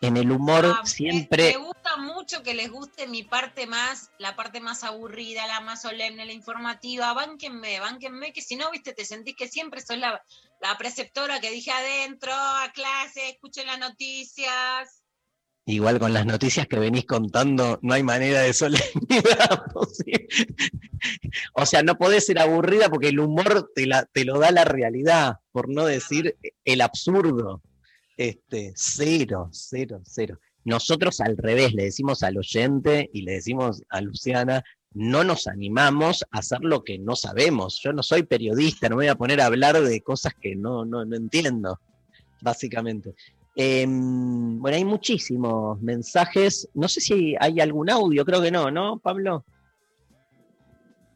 S1: En el humor
S2: Ah,
S1: siempre...
S2: Me gusta mucho que les guste mi parte más, la parte más aburrida, la más solemne, la informativa. Bánquenme, bánquenme, que si no, viste, te sentís que siempre soy la, la preceptora que dije adentro, a clase, escuchen las noticias.
S1: Igual con las noticias que venís contando, no hay manera de solemnidad posible. O sea, no podés ser aburrida porque el humor te, lo da la realidad, por no decir el absurdo. Este, cero, cero, cero. Nosotros al revés, le decimos al oyente y le decimos a Luciana, no nos animamos a hacer lo que no sabemos. Yo no soy periodista, no me voy a poner a hablar de cosas que no, no, no entiendo, básicamente. Em, bueno, hay muchísimos mensajes. No sé si hay algún audio, creo que no, ¿no, Pablo?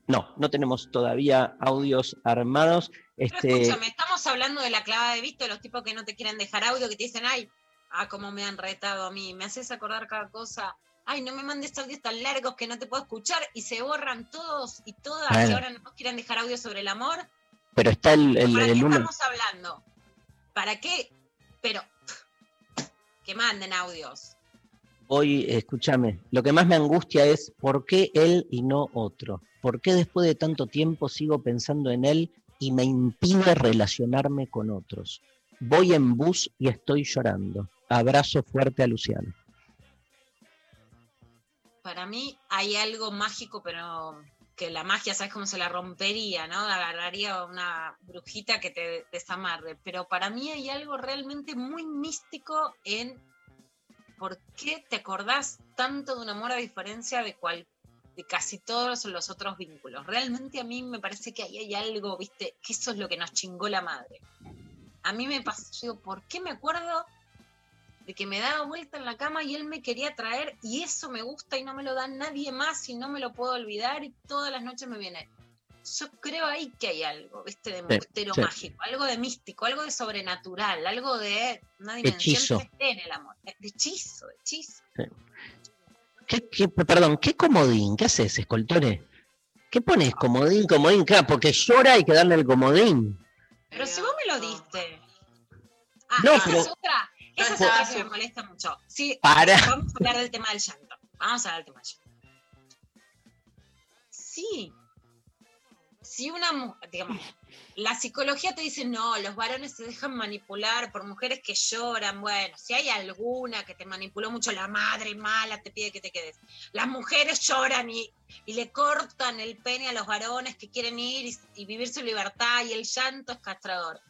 S1: No, no tenemos todavía audios armados.
S2: Pero
S1: Este,
S2: escúchame, estamos hablando de la clavada de visto, los tipos que no te quieren dejar audio, que te dicen, ay, ah, cómo me han retado a mí, me haces acordar cada cosa. Ay, no me mandes audios tan largos que no te puedo escuchar y se borran todos y todas y ahora no nos quieren dejar audio sobre el amor.
S1: pero está el, el,
S2: ¿Para
S1: el
S2: qué
S1: número.
S2: estamos hablando? ¿Para qué? Pero que manden audios.
S1: Hoy, escúchame, lo que más me angustia es por qué él y no otro. ¿Por qué después de tanto tiempo sigo pensando en él y me impide relacionarme con otros? Voy en bus y estoy llorando. Abrazo fuerte a Luciano.
S2: para mí hay algo mágico, pero que la magia, ¿sabes cómo se la rompería, no? Agarraría una brujita que te desamarre. Pero para mí hay algo realmente muy místico en por qué te acordás tanto de un amor a diferencia de cual de casi todos los otros vínculos. Realmente a mí me parece que ahí hay algo, viste, que eso es lo que nos chingó la madre. A mí me pasó, digo, ¿por qué me acuerdo de que me daba vuelta en la cama y él me quería traer y eso me gusta y no me lo da nadie más y no me lo puedo olvidar y todas las noches me viene. Yo creo ahí que hay algo, ¿viste? De
S1: sí.
S2: mágico, algo de místico, algo de sobrenatural, algo de una dimensión
S1: Hechizo.
S2: que esté en el amor. De hechizo, de hechizo.
S1: ¿Qué, qué- perdón, ¿qué comodín? ¿Qué haces, escoltore? ¿Qué pones? Comodín, comodín, claro, porque llora hay que darle el comodín.
S2: Pero si vos me lo diste. Ah,
S1: No,
S2: esa
S1: pero-
S2: es otra. Esa es
S3: estaba
S2: otra que me molesta mucho. Sí,
S1: Para.
S2: Vamos a hablar del tema del llanto. Vamos a hablar del tema del llanto. Sí. Si una digamos, la psicología te dice, no, los varones se dejan manipular por mujeres que lloran. Bueno, si hay alguna que te manipuló mucho, la madre mala te pide que te quedes. Las mujeres lloran y, y le cortan el pene a los varones que quieren ir y, y vivir su libertad y el llanto es castrador.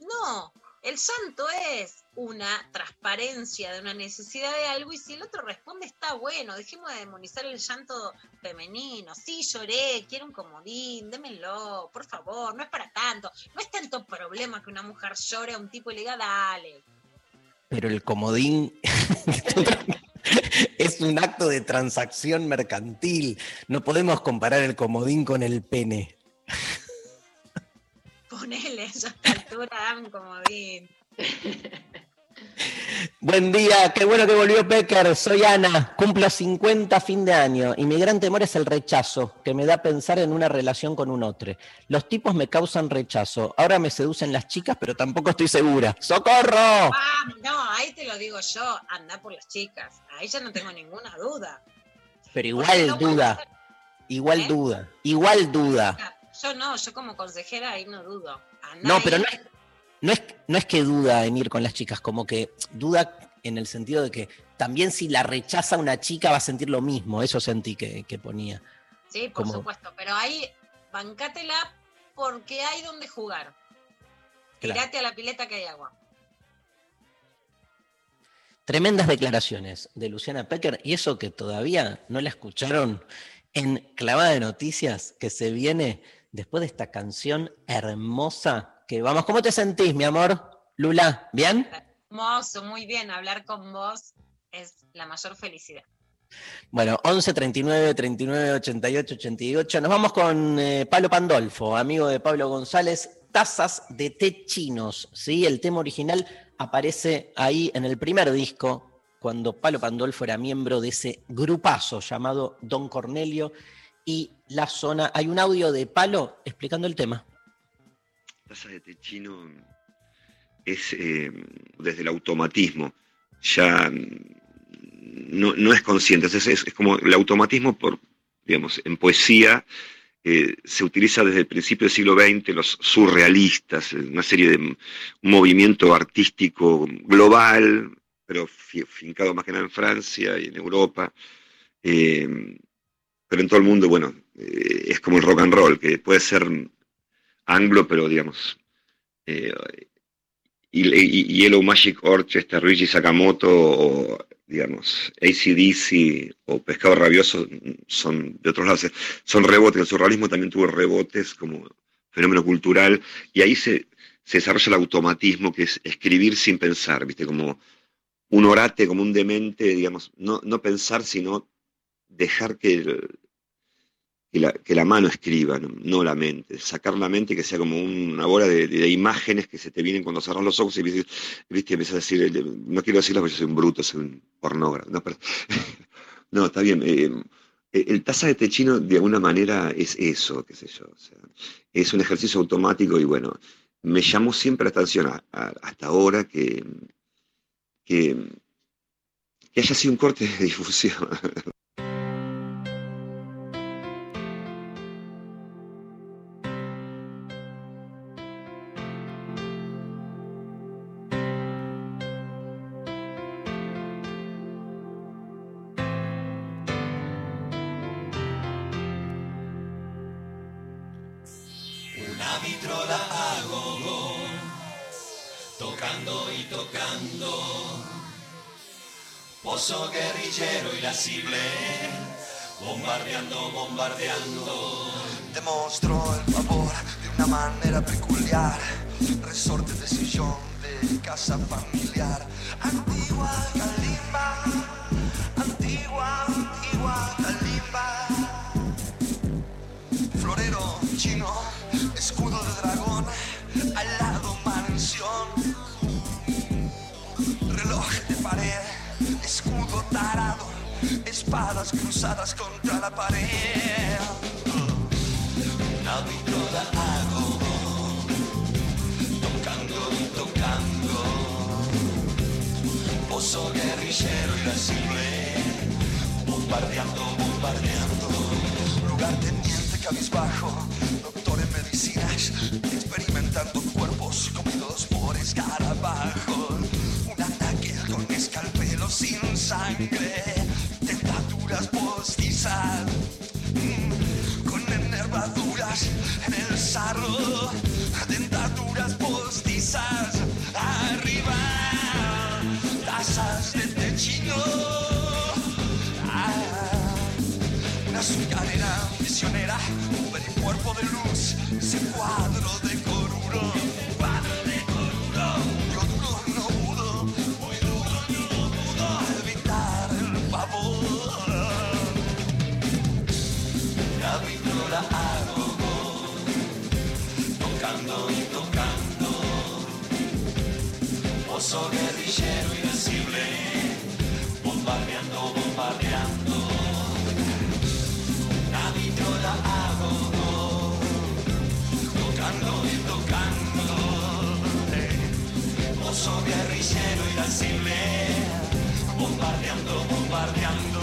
S2: No, el llanto es una transparencia de una necesidad de algo y si el otro responde está bueno, dejemos de demonizar el llanto femenino. Sí, lloré, quiero un comodín, démenlo, por favor, no es para tanto. No es tanto problema que una mujer llore a un tipo y le diga, dale.
S1: Pero el comodín es un acto de transacción mercantil. No podemos comparar el comodín con el pene.
S2: Ponele, ya a esta altura, dame un comodín.
S1: Buen día, qué bueno que volvió Pecker. Soy Ana, cumplo 50 fin de año y mi gran temor es el rechazo, que me da pensar en una relación con un otro. Los tipos me causan rechazo. Ahora me seducen las chicas, pero tampoco estoy segura. ¡Socorro!
S2: Ah, no, ahí te lo digo yo, anda por las chicas. Ahí ya no tengo ninguna duda.
S1: Pero igual
S2: no
S1: duda,
S2: ser-
S1: igual
S2: ¿Eh?
S1: duda, igual duda.
S2: Yo no, yo como consejera ahí no dudo.
S1: No, pero no es, no, es, no es que duda en ir con las chicas, como que duda en el sentido de que también si la rechaza una chica va a sentir lo mismo. Eso sentí que, que ponía.
S2: Sí, por
S1: como-
S2: supuesto, pero ahí bancátela porque hay donde jugar.
S1: Claro.
S2: Tirate a la pileta que hay agua.
S1: Tremendas declaraciones de Luciana Pecker y eso que todavía no la escucharon en Clavada de Noticias que se viene después de esta canción hermosa que vamos. ¿Cómo te sentís, mi amor? Lula, ¿bien?
S2: Hermoso, muy bien, hablar con vos es la mayor felicidad.
S1: Bueno, 11 39 39 88 88. Nos vamos con eh, Pablo Pandolfo, amigo de Pablo González. Tazas de té chinos, ¿sí? El tema original aparece ahí en el primer disco, cuando Pablo Pandolfo era miembro de ese grupazo llamado Don Cornelio y La Zona. Hay un audio de Palo explicando el tema.
S12: Taza de té chino es eh, desde el automatismo, ya mm, no, no es consciente, es, es- es como el automatismo por, digamos, en poesía eh, se utiliza desde el principio del siglo XX, los surrealistas, eh, una serie de un movimiento artístico global, pero fi- fincado más que nada en Francia y en Europa, pero en todo el mundo, bueno, es como el rock and roll, que puede ser anglo, pero digamos, eh, y, Yellow Magic Orchestra, Ryuichi Sakamoto, o digamos, ACDC o Pescado Rabioso son de otros lados, son rebotes, el surrealismo también tuvo rebotes como fenómeno cultural, y ahí se, se desarrolla el automatismo, que es escribir sin pensar, ¿viste? Como un orate, como un demente, digamos, no, no pensar, sino dejar que, el- que, la, que la mano escriba, no, la mente, sacar la mente que sea como una bola de, imágenes que se te vienen cuando cerras los ojos y viste, viste, empiezas a decir, eh, no quiero decirlo porque yo soy un bruto, soy un pornógrafo, no, está bien. eh, el taza de té chino de alguna manera es eso, qué sé yo, es un ejercicio automático y bueno, me llamó siempre la atención hasta ahora que, que, que haya sido un corte de difusión.
S13: bombardeando, bombardeando.
S14: Demostró el favor de una manera peculiar. Resorte de sillón de casa familiar. Antigua Kalimba, antigua, antigua Kalimba. Florero chino, escudo de dragón, al lado mansión. Reloj de pared, escudo tarado, espadas cruzadas contra la pared.
S13: Una vitrola a gogo, tocando y tocando. Pozo guerrillero irascible, bombardeando, bombardeando.
S14: Lugar teniente cabizbajo, doctor en medicinas, experimentando cuerpos comidos por escarabajos. Un ataque con escalpelo sin sangre, mm, con enervaduras en el sarro, dentaduras postizas, arriba, tazas de techino. Ah, una azucarera misionera, un cuerpo de luz, ese cuadro de
S13: Pozo guerrillero irascible, bombardeando, bombardeando. Una vitrola a gogo, tocando y tocando. Pozo guerrillero irascible, bombardeando, bombardeando.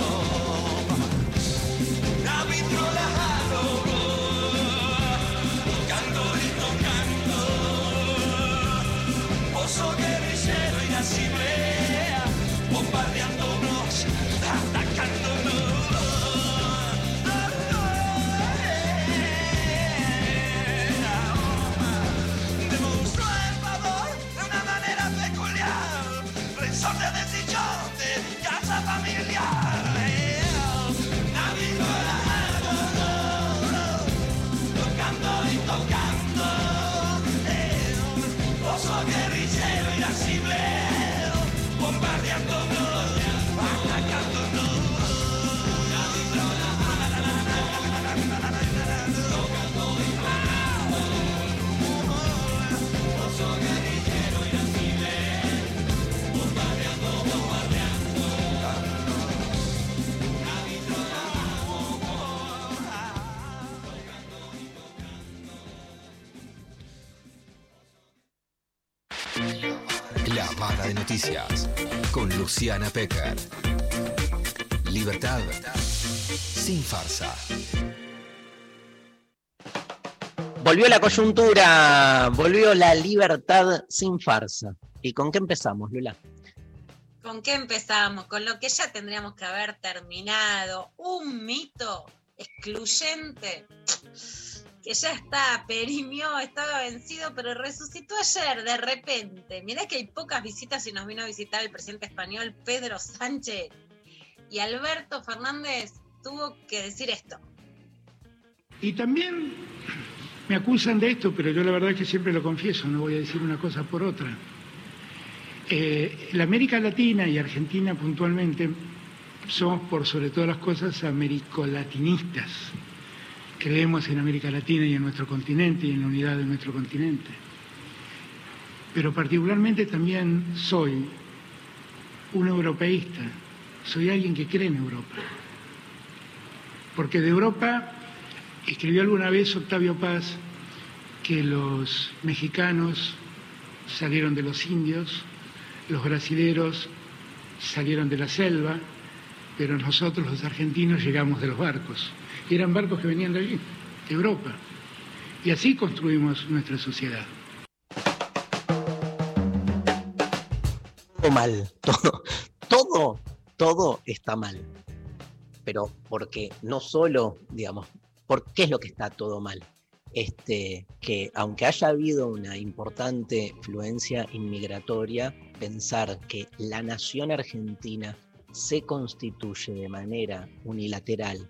S8: La Mala de Noticias con Luciana Pecker. Libertad sin farsa.
S1: Volvió la coyuntura, volvió la libertad sin farsa. ¿Y con qué empezamos, Lula?
S2: ¿Con qué empezamos? Con lo que ya tendríamos que haber terminado. Un mito excluyente que ya está, perimió, estaba vencido, pero resucitó ayer de repente. Mirá que hay pocas visitas y nos vino a visitar el presidente español Pedro Sánchez. Y Alberto Fernández tuvo que decir esto.
S15: Y también me acusan de esto, pero yo la verdad es que siempre lo confieso, no voy a decir una cosa por otra. Eh, la América Latina y Argentina puntualmente somos por sobre todas las cosas americolatinistas. Creemos en América Latina y en nuestro continente y en la unidad de nuestro continente. Pero particularmente también soy un europeísta, soy alguien que cree en Europa. Porque de Europa escribió alguna vez Octavio Paz que los mexicanos salieron de los indios, los brasileros salieron de la selva, pero nosotros los argentinos llegamos de los barcos. Y eran barcos que venían de allí, de Europa. Y así construimos nuestra sociedad.
S1: Todo mal, todo, todo, todo está mal. Pero porque no solo, digamos, ¿por qué es lo que está todo mal? este, que aunque haya habido una importante fluencia inmigratoria, pensar que la nación argentina se constituye de manera unilateral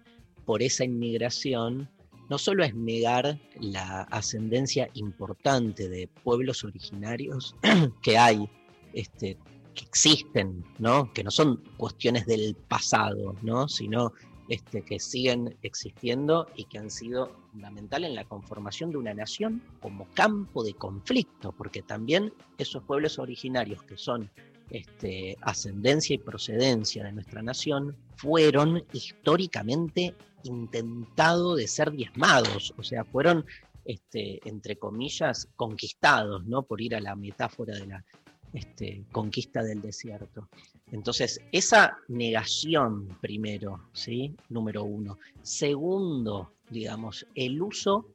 S1: por esa inmigración, no solo es negar la ascendencia importante de pueblos originarios que hay, este, que existen, ¿no? que no son cuestiones del pasado, ¿no? sino este, que siguen existiendo y que han sido fundamental en la conformación de una nación como campo de conflicto, porque también esos pueblos originarios que son este, ascendencia y procedencia de nuestra nación fueron históricamente intentado de ser diezmados, o sea, fueron, este, entre comillas, conquistados, ¿no? Por ir a la metáfora de la este, conquista del desierto. Entonces, esa negación primero, ¿sí? Número uno. Segundo, digamos, el uso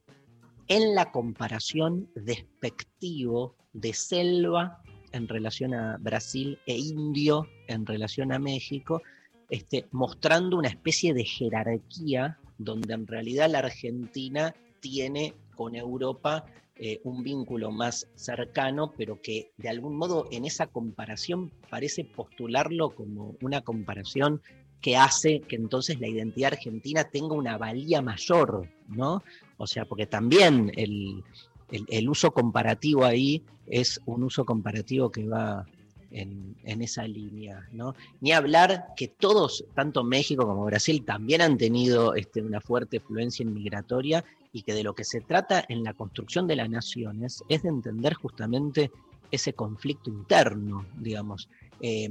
S1: en la comparación despectivo de selva en relación a Brasil e indio en relación a México, este, mostrando una especie de jerarquía donde en realidad la Argentina tiene con Europa eh, un vínculo más cercano, pero que de algún modo en esa comparación parece postularlo como una comparación que hace que entonces la identidad argentina tenga una valía mayor, ¿no? O sea, porque también el, el, uso comparativo ahí es un uso comparativo que va en, en, esa línea, ¿no? Ni hablar que todos, tanto México como Brasil, también han tenido este, una fuerte influencia inmigratoria y que de lo que se trata en la construcción de las naciones es de entender justamente ese conflicto interno, digamos. Eh,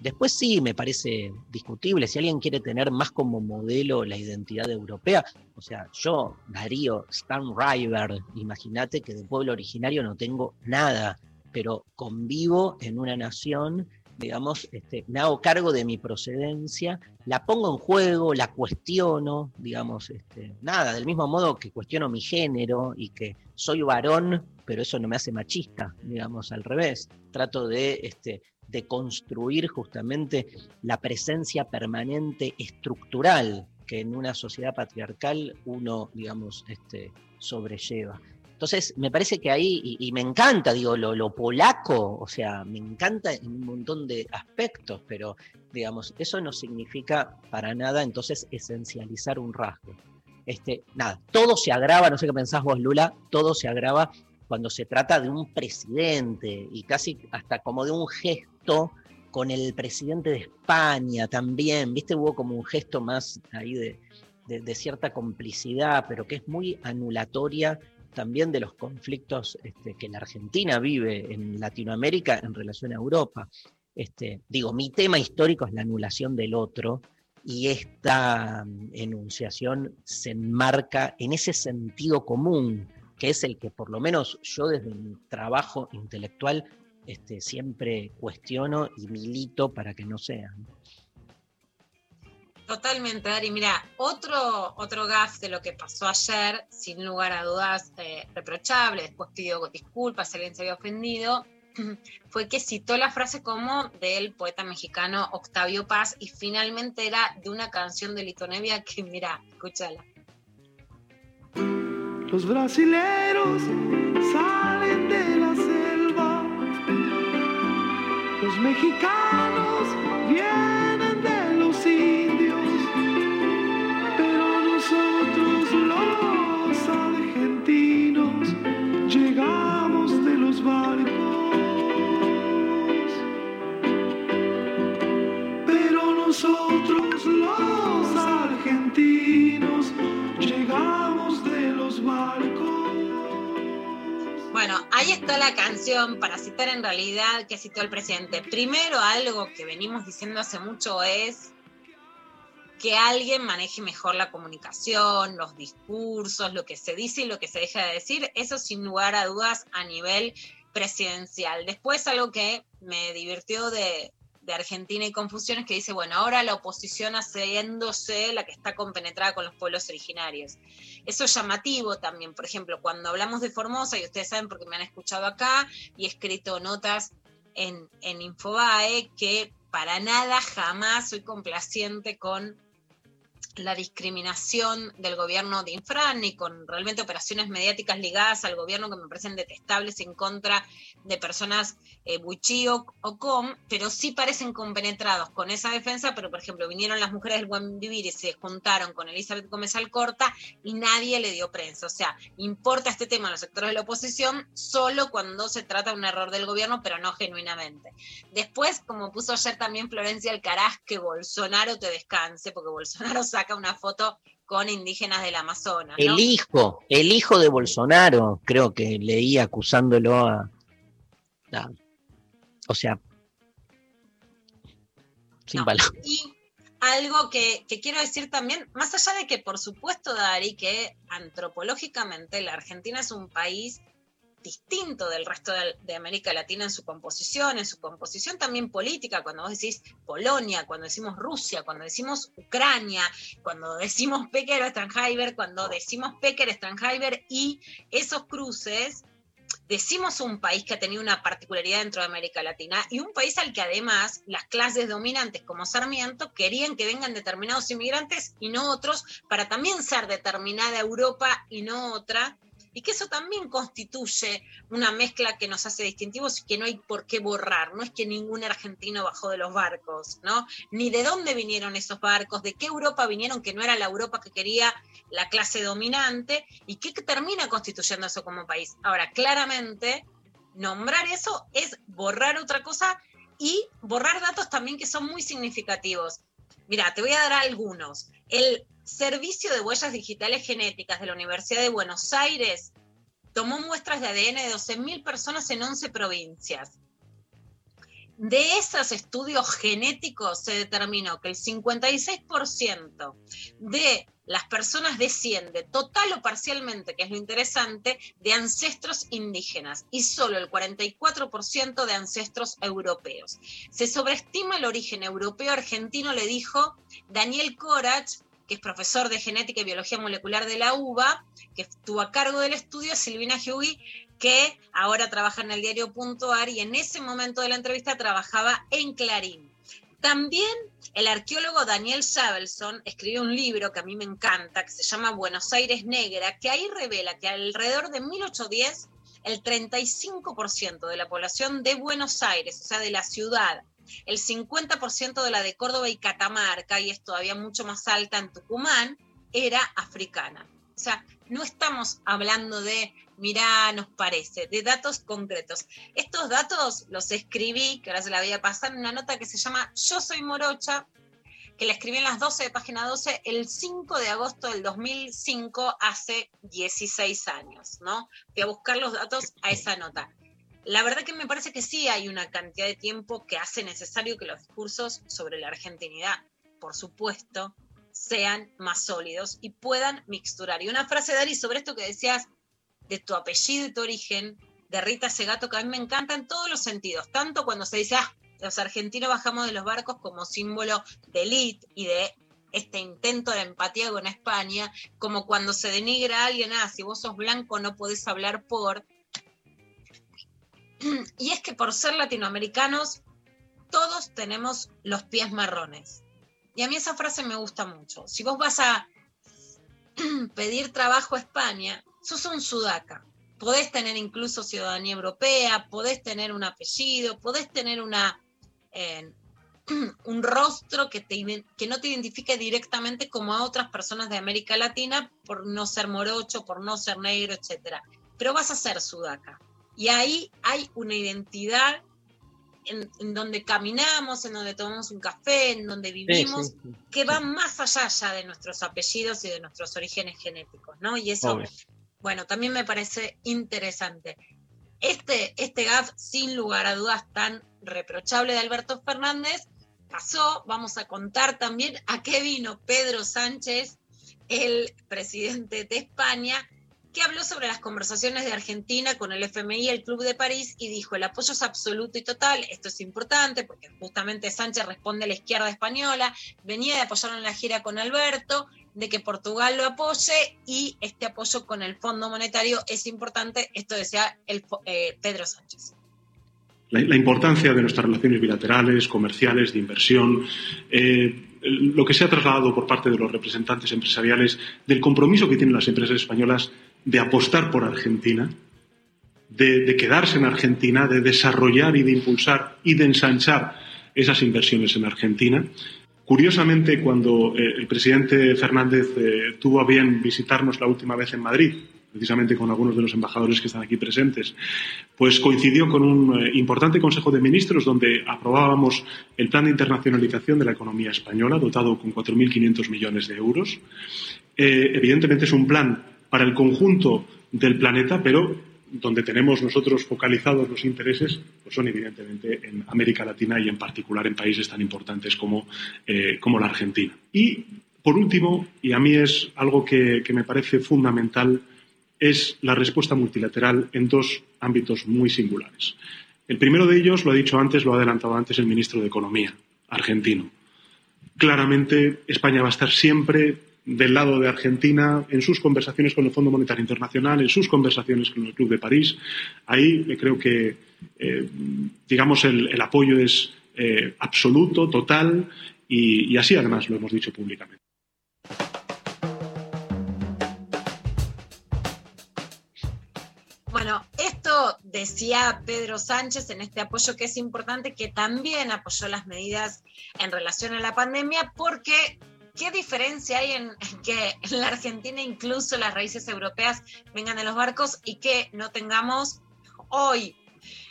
S1: después sí, me parece discutible, si alguien quiere tener más como modelo la identidad europea, o sea, yo, Darío, Stan River, imagínate que de pueblo originario no tengo nada, pero convivo en una nación, digamos, este, me hago cargo de mi procedencia, la pongo en juego, la cuestiono, digamos, este, nada, del mismo modo que cuestiono mi género y que soy varón, pero eso no me hace machista, digamos, al revés. Trato de, este, de construir justamente la presencia permanente estructural que en una sociedad patriarcal uno, digamos, este, sobrelleva. Entonces, me parece que ahí, y, me encanta, digo, lo, lo, polaco, o sea, me encanta en un montón de aspectos, pero, digamos, eso no significa para nada entonces esencializar un rasgo. Este, nada, todo se agrava, no sé qué pensás vos, Lula, todo se agrava cuando se trata de un presidente y casi hasta como de un gesto con el presidente de España también, viste, hubo como un gesto más ahí de, cierta complicidad, pero que es muy anulatoria también de los conflictos este, que la Argentina vive en Latinoamérica en relación a Europa. Este, digo, mi tema histórico es la anulación del otro y esta um, enunciación se enmarca en ese sentido común, que es el que por lo menos yo desde mi trabajo intelectual este, siempre cuestiono y milito para que no sea.
S2: Totalmente, Ari. Mira, otro, otro gaf de lo que pasó ayer, sin lugar a dudas eh, reprochable, después pidió disculpas si alguien se había ofendido, fue que citó la frase como del poeta mexicano Octavio Paz y finalmente era de una canción de Lito Nevia que, mira, escúchala.
S4: Los brasileros salen de la selva, los mexicanos vienen de los indios, pero nosotros los argentinos llegamos de los barcos. Pero nosotros los argentinos de los barcos.
S2: Bueno, ahí está la canción para citar en realidad que citó el presidente. Primero, algo que venimos diciendo hace mucho es que alguien maneje mejor la comunicación, los discursos, lo que se dice y lo que se deja de decir. Eso sin lugar a dudas a nivel presidencial. Después algo que me divirtió de, de Argentina y Confusiones que dice, bueno, ahora la oposición haciéndose la que está compenetrada con los pueblos originarios. Eso es llamativo también, por ejemplo, cuando hablamos de Formosa, y ustedes saben porque me han escuchado acá y he escrito notas en, en Infobae, que para nada jamás soy complaciente con la discriminación del gobierno de Infran y con realmente operaciones mediáticas ligadas al gobierno que me parecen detestables en contra de personas eh, o Com, pero sí parecen compenetrados con esa defensa, pero por ejemplo vinieron las mujeres del buen vivir y se juntaron con Elizabeth Gómez Alcorta y nadie le dio prensa. O sea, importa este tema a los sectores de la oposición solo cuando se trata de un error del gobierno, pero no genuinamente. Después, como puso ayer también Florencia Alcaraz, que Bolsonaro te descanse, porque Bolsonaro saca una foto con indígenas del Amazonas. ¿no?
S1: El hijo, el hijo de Bolsonaro, creo que leí acusándolo a. a- o sea. Sin
S2: No.
S1: palabras.
S2: Y algo que, que quiero decir también, más allá de que por supuesto, Dari, que antropológicamente la Argentina es un país distinto del resto de, América Latina en su composición, en su composición también política, cuando vos decís Polonia, cuando decimos Rusia, cuando decimos Ucrania, cuando decimos Pecker o cuando decimos Pecker, Stranheimer y esos cruces, decimos un país que ha tenido una particularidad dentro de América Latina y un país al que además las clases dominantes como Sarmiento querían que vengan determinados inmigrantes y no otros para también ser determinada Europa y no otra. Y que eso también constituye una mezcla que nos hace distintivos y que no hay por qué borrar. No es que ningún argentino bajó de los barcos, ¿no? Ni de dónde vinieron esos barcos, de qué Europa vinieron, que no era la Europa que quería la clase dominante, y qué termina constituyendo eso como país. Ahora, claramente, nombrar eso es borrar otra cosa y borrar datos también que son muy significativos. Mira, te voy a dar algunos. El Servicio de Huellas Digitales Genéticas de la Universidad de Buenos Aires tomó muestras de ADN de 12.000 personas en 11 provincias. De esos estudios genéticos se determinó que el 56% de las personas desciende total o parcialmente, que es lo interesante, de ancestros indígenas y solo el 44% de ancestros europeos. Se sobreestima el origen europeo argentino, le dijo Daniel Corach, que es profesor de genética y biología molecular de la UBA, que estuvo a cargo del estudio, Silvina Hughey, que ahora trabaja en el diario Punto.ar y en ese momento de la entrevista trabajaba en Clarín. También el arqueólogo Daniel Savelson escribió un libro que a mí me encanta, que se llama Buenos Aires Negra, que ahí revela que alrededor de 1810 el 35% de la población de Buenos Aires, o sea, de la ciudad, el 50% de la de Córdoba y Catamarca, y es todavía mucho más alta en Tucumán, era africana. O sea, no estamos hablando de, mirá, nos parece, de datos concretos. Estos datos los escribí, que ahora se la voy a pasar, en una nota que se llama Yo soy Morocha, que la escribí en las 12 de página 12 el 5 de agosto del 2005, hace 16 años, ¿no? Voy a buscar los datos a esa nota. La verdad que me parece que sí hay una cantidad de tiempo que hace necesario que los discursos sobre la argentinidad, por supuesto, sean más sólidos y puedan mixturar. Y una frase, Dari, sobre esto que decías de tu apellido y tu origen, de Rita Segato, que a mí me encanta en todos los sentidos, tanto cuando se dice, ah, los argentinos bajamos de los barcos como símbolo de élite y de este intento de empatía con España, como cuando se denigra a alguien, ah, si vos sos blanco no podés hablar por... Y es que por ser latinoamericanos, todos tenemos los pies marrones. Y a mí esa frase me gusta mucho. Si vos vas a pedir trabajo a España, sos un sudaca. Podés tener incluso ciudadanía europea, podés tener un apellido, podés tener una, eh, un rostro que, te, que no te identifique directamente como a otras personas de América Latina por no ser morocho, por no ser negro, etc. Pero vas a ser sudaca. Y ahí hay una identidad en, en, donde caminamos, en donde tomamos un café, en donde vivimos, sí, sí, sí. que va más allá ya de nuestros apellidos y de nuestros orígenes genéticos, ¿no? Y eso, Obvio. bueno, también me parece interesante. Este, este gaf, sin lugar a dudas, tan reprochable de Alberto Fernández, pasó, vamos a contar también a qué vino Pedro Sánchez, el presidente de España, que habló sobre las conversaciones de Argentina con el FMI y el Club de París y dijo, el apoyo es absoluto y total, esto es importante porque justamente Sánchez responde a la izquierda española, venía de apoyarlo en la gira con Alberto, de que Portugal lo apoye y este apoyo con el Fondo Monetario es importante, esto decía el, eh, Pedro Sánchez.
S16: La, la, importancia de nuestras relaciones bilaterales, comerciales, de inversión, eh, lo que se ha trasladado por parte de los representantes empresariales del compromiso que tienen las empresas españolas de apostar por Argentina, de, quedarse en Argentina, de desarrollar y de impulsar y de ensanchar esas inversiones en Argentina. Curiosamente, cuando eh, el presidente Fernández eh, tuvo a bien visitarnos la última vez en Madrid, precisamente con algunos de los embajadores que están aquí presentes, pues coincidió con un eh, importante Consejo de Ministros donde aprobábamos el Plan de Internacionalización de la Economía Española, dotado con 4.500 millones de euros. Evidentemente es un plan para el conjunto del planeta, pero donde tenemos nosotros focalizados los intereses, pues son evidentemente en América Latina y en particular en países tan importantes como, eh, como la Argentina. Y por último, y a mí es algo que, que me parece fundamental, es la respuesta multilateral en dos ámbitos muy singulares. El primero de ellos, lo ha dicho antes, lo ha adelantado antes el ministro de Economía argentino. Claramente, España va a estar siempre del lado de Argentina en sus conversaciones con el Fondo Monetario Internacional, en sus conversaciones con el Club de París. Ahí creo que, eh, digamos, el, el apoyo es eh, absoluto, total, y, y así además lo hemos dicho públicamente.
S2: Bueno, esto decía Pedro Sánchez en este apoyo que es importante, que también apoyó las medidas en relación a la pandemia, porque ¿qué diferencia hay en, que en la Argentina incluso las raíces europeas vengan de los barcos y que no tengamos hoy,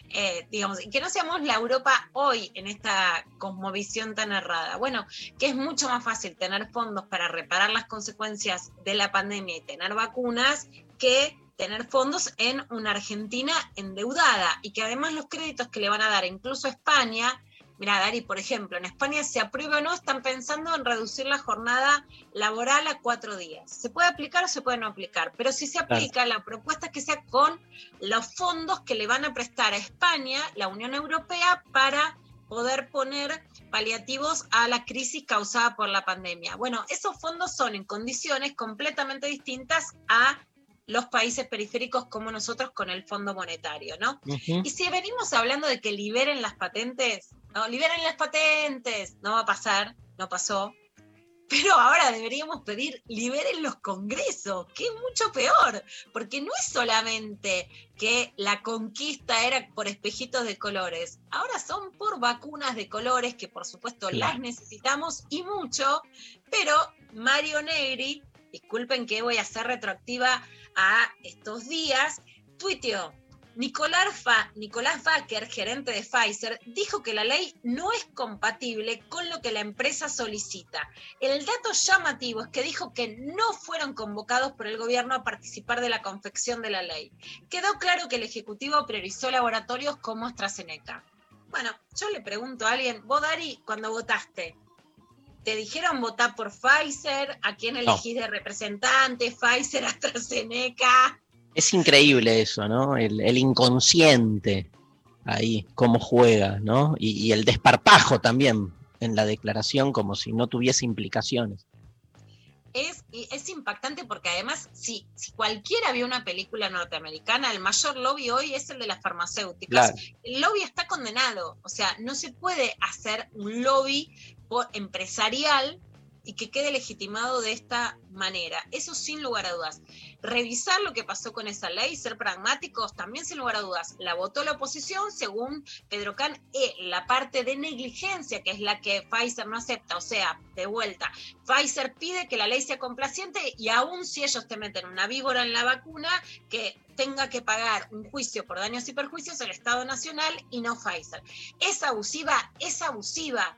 S2: eh, digamos, y que no seamos la Europa hoy en esta cosmovisión tan errada? Bueno, que es mucho más fácil tener fondos para reparar las consecuencias de la pandemia y tener vacunas que tener fondos en una Argentina endeudada y que además los créditos que le van a dar incluso a España, mira Dari, por ejemplo, en España se aprueba o no, están pensando en reducir la jornada laboral a cuatro días. Se puede aplicar o se puede no aplicar, pero si se aplica, la propuesta es que sea con los fondos que le van a prestar a España, la Unión Europea, para poder poner paliativos a la crisis causada por la pandemia. Bueno, esos fondos son en condiciones completamente distintas a los países periféricos como nosotros con el Fondo Monetario, ¿no?
S1: Ujú.
S2: Y si venimos hablando de que liberen las patentes, no, liberen las patentes, no va a pasar, no pasó. Pero ahora deberíamos pedir liberen los congresos, que es mucho peor, porque no es solamente que la conquista era por espejitos de colores, ahora son por vacunas de colores, que por supuesto
S1: Claro.
S2: las necesitamos y mucho, pero Mario Negri, disculpen que voy a ser retroactiva a estos días, tuiteó, Nicolás, Fa- gerente de Pfizer, dijo que la ley no es compatible con lo que la empresa solicita. El dato llamativo es que dijo que no fueron convocados por el gobierno a participar de la confección de la ley. Quedó claro que el Ejecutivo priorizó laboratorios como AstraZeneca. Bueno, yo le pregunto a alguien, vos Dari, cuando votaste, ¿te dijeron votar por Pfizer? ¿A quién elegís de representante? ¿Pfizer, AstraZeneca?
S1: Es increíble eso, ¿no? El, el inconsciente ahí, cómo juega, ¿no? Y, y el desparpajo también en la declaración, como si no tuviese implicaciones.
S2: es, es impactante porque además, si, si cualquiera vio una película norteamericana, el mayor lobby hoy es el de las farmacéuticas.
S1: Claro.
S2: El lobby está condenado, o sea, no se puede hacer un lobby empresarial y que quede legitimado de esta manera. Eso sin lugar a dudas. Revisar lo que pasó con esa ley, ser pragmáticos, también sin lugar a dudas. La votó la oposición según Pedro Can, eh, la parte de negligencia, que es la que Pfizer no acepta. O sea, de vuelta, Pfizer pide que la ley sea complaciente y aún si ellos te meten una víbora en la vacuna, que tenga que pagar un juicio por daños y perjuicios el Estado Nacional y no Pfizer. Es abusiva, es abusiva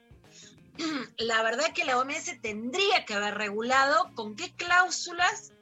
S2: la verdad que la OMS tendría que haber regulado con qué cláusulas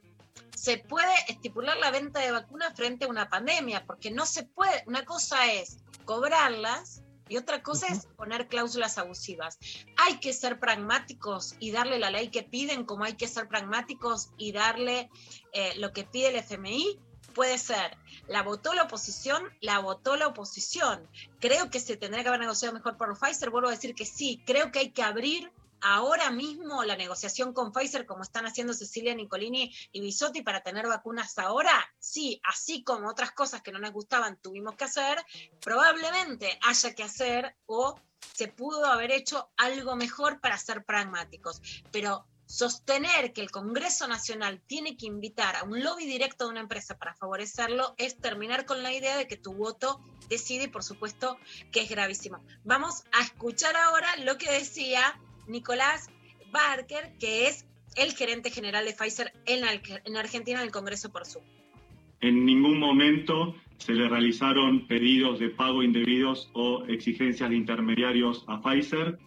S2: se puede estipular la venta de vacunas frente a una pandemia, porque no se puede, una cosa es cobrarlas y otra cosa es poner cláusulas abusivas. Hay que ser pragmáticos y darle la ley que piden, como hay que ser pragmáticos y darle eh, lo que pide el FMI. Puede ser, la votó la oposición, la votó la oposición. Creo que se tendría que haber negociado mejor por Pfizer, vuelvo a decir que sí, creo que hay que abrir ahora mismo la negociación con Pfizer, como están haciendo Cecilia Nicolini y Bisotti para tener vacunas ahora, sí, así como otras cosas que no nos gustaban tuvimos que hacer, probablemente haya que hacer o se pudo haber hecho algo mejor para ser pragmáticos. Pero sostener que el Congreso Nacional tiene que invitar a un lobby directo de una empresa para favorecerlo es terminar con la idea de que tu voto decide y por supuesto que es gravísimo. Vamos a escuchar ahora lo que decía Nicolás Barker, que es el gerente general de Pfizer en, Argentina en el Congreso por Zoom.
S17: En ningún momento se le realizaron pedidos de pago indebidos o exigencias de intermediarios a Pfizer.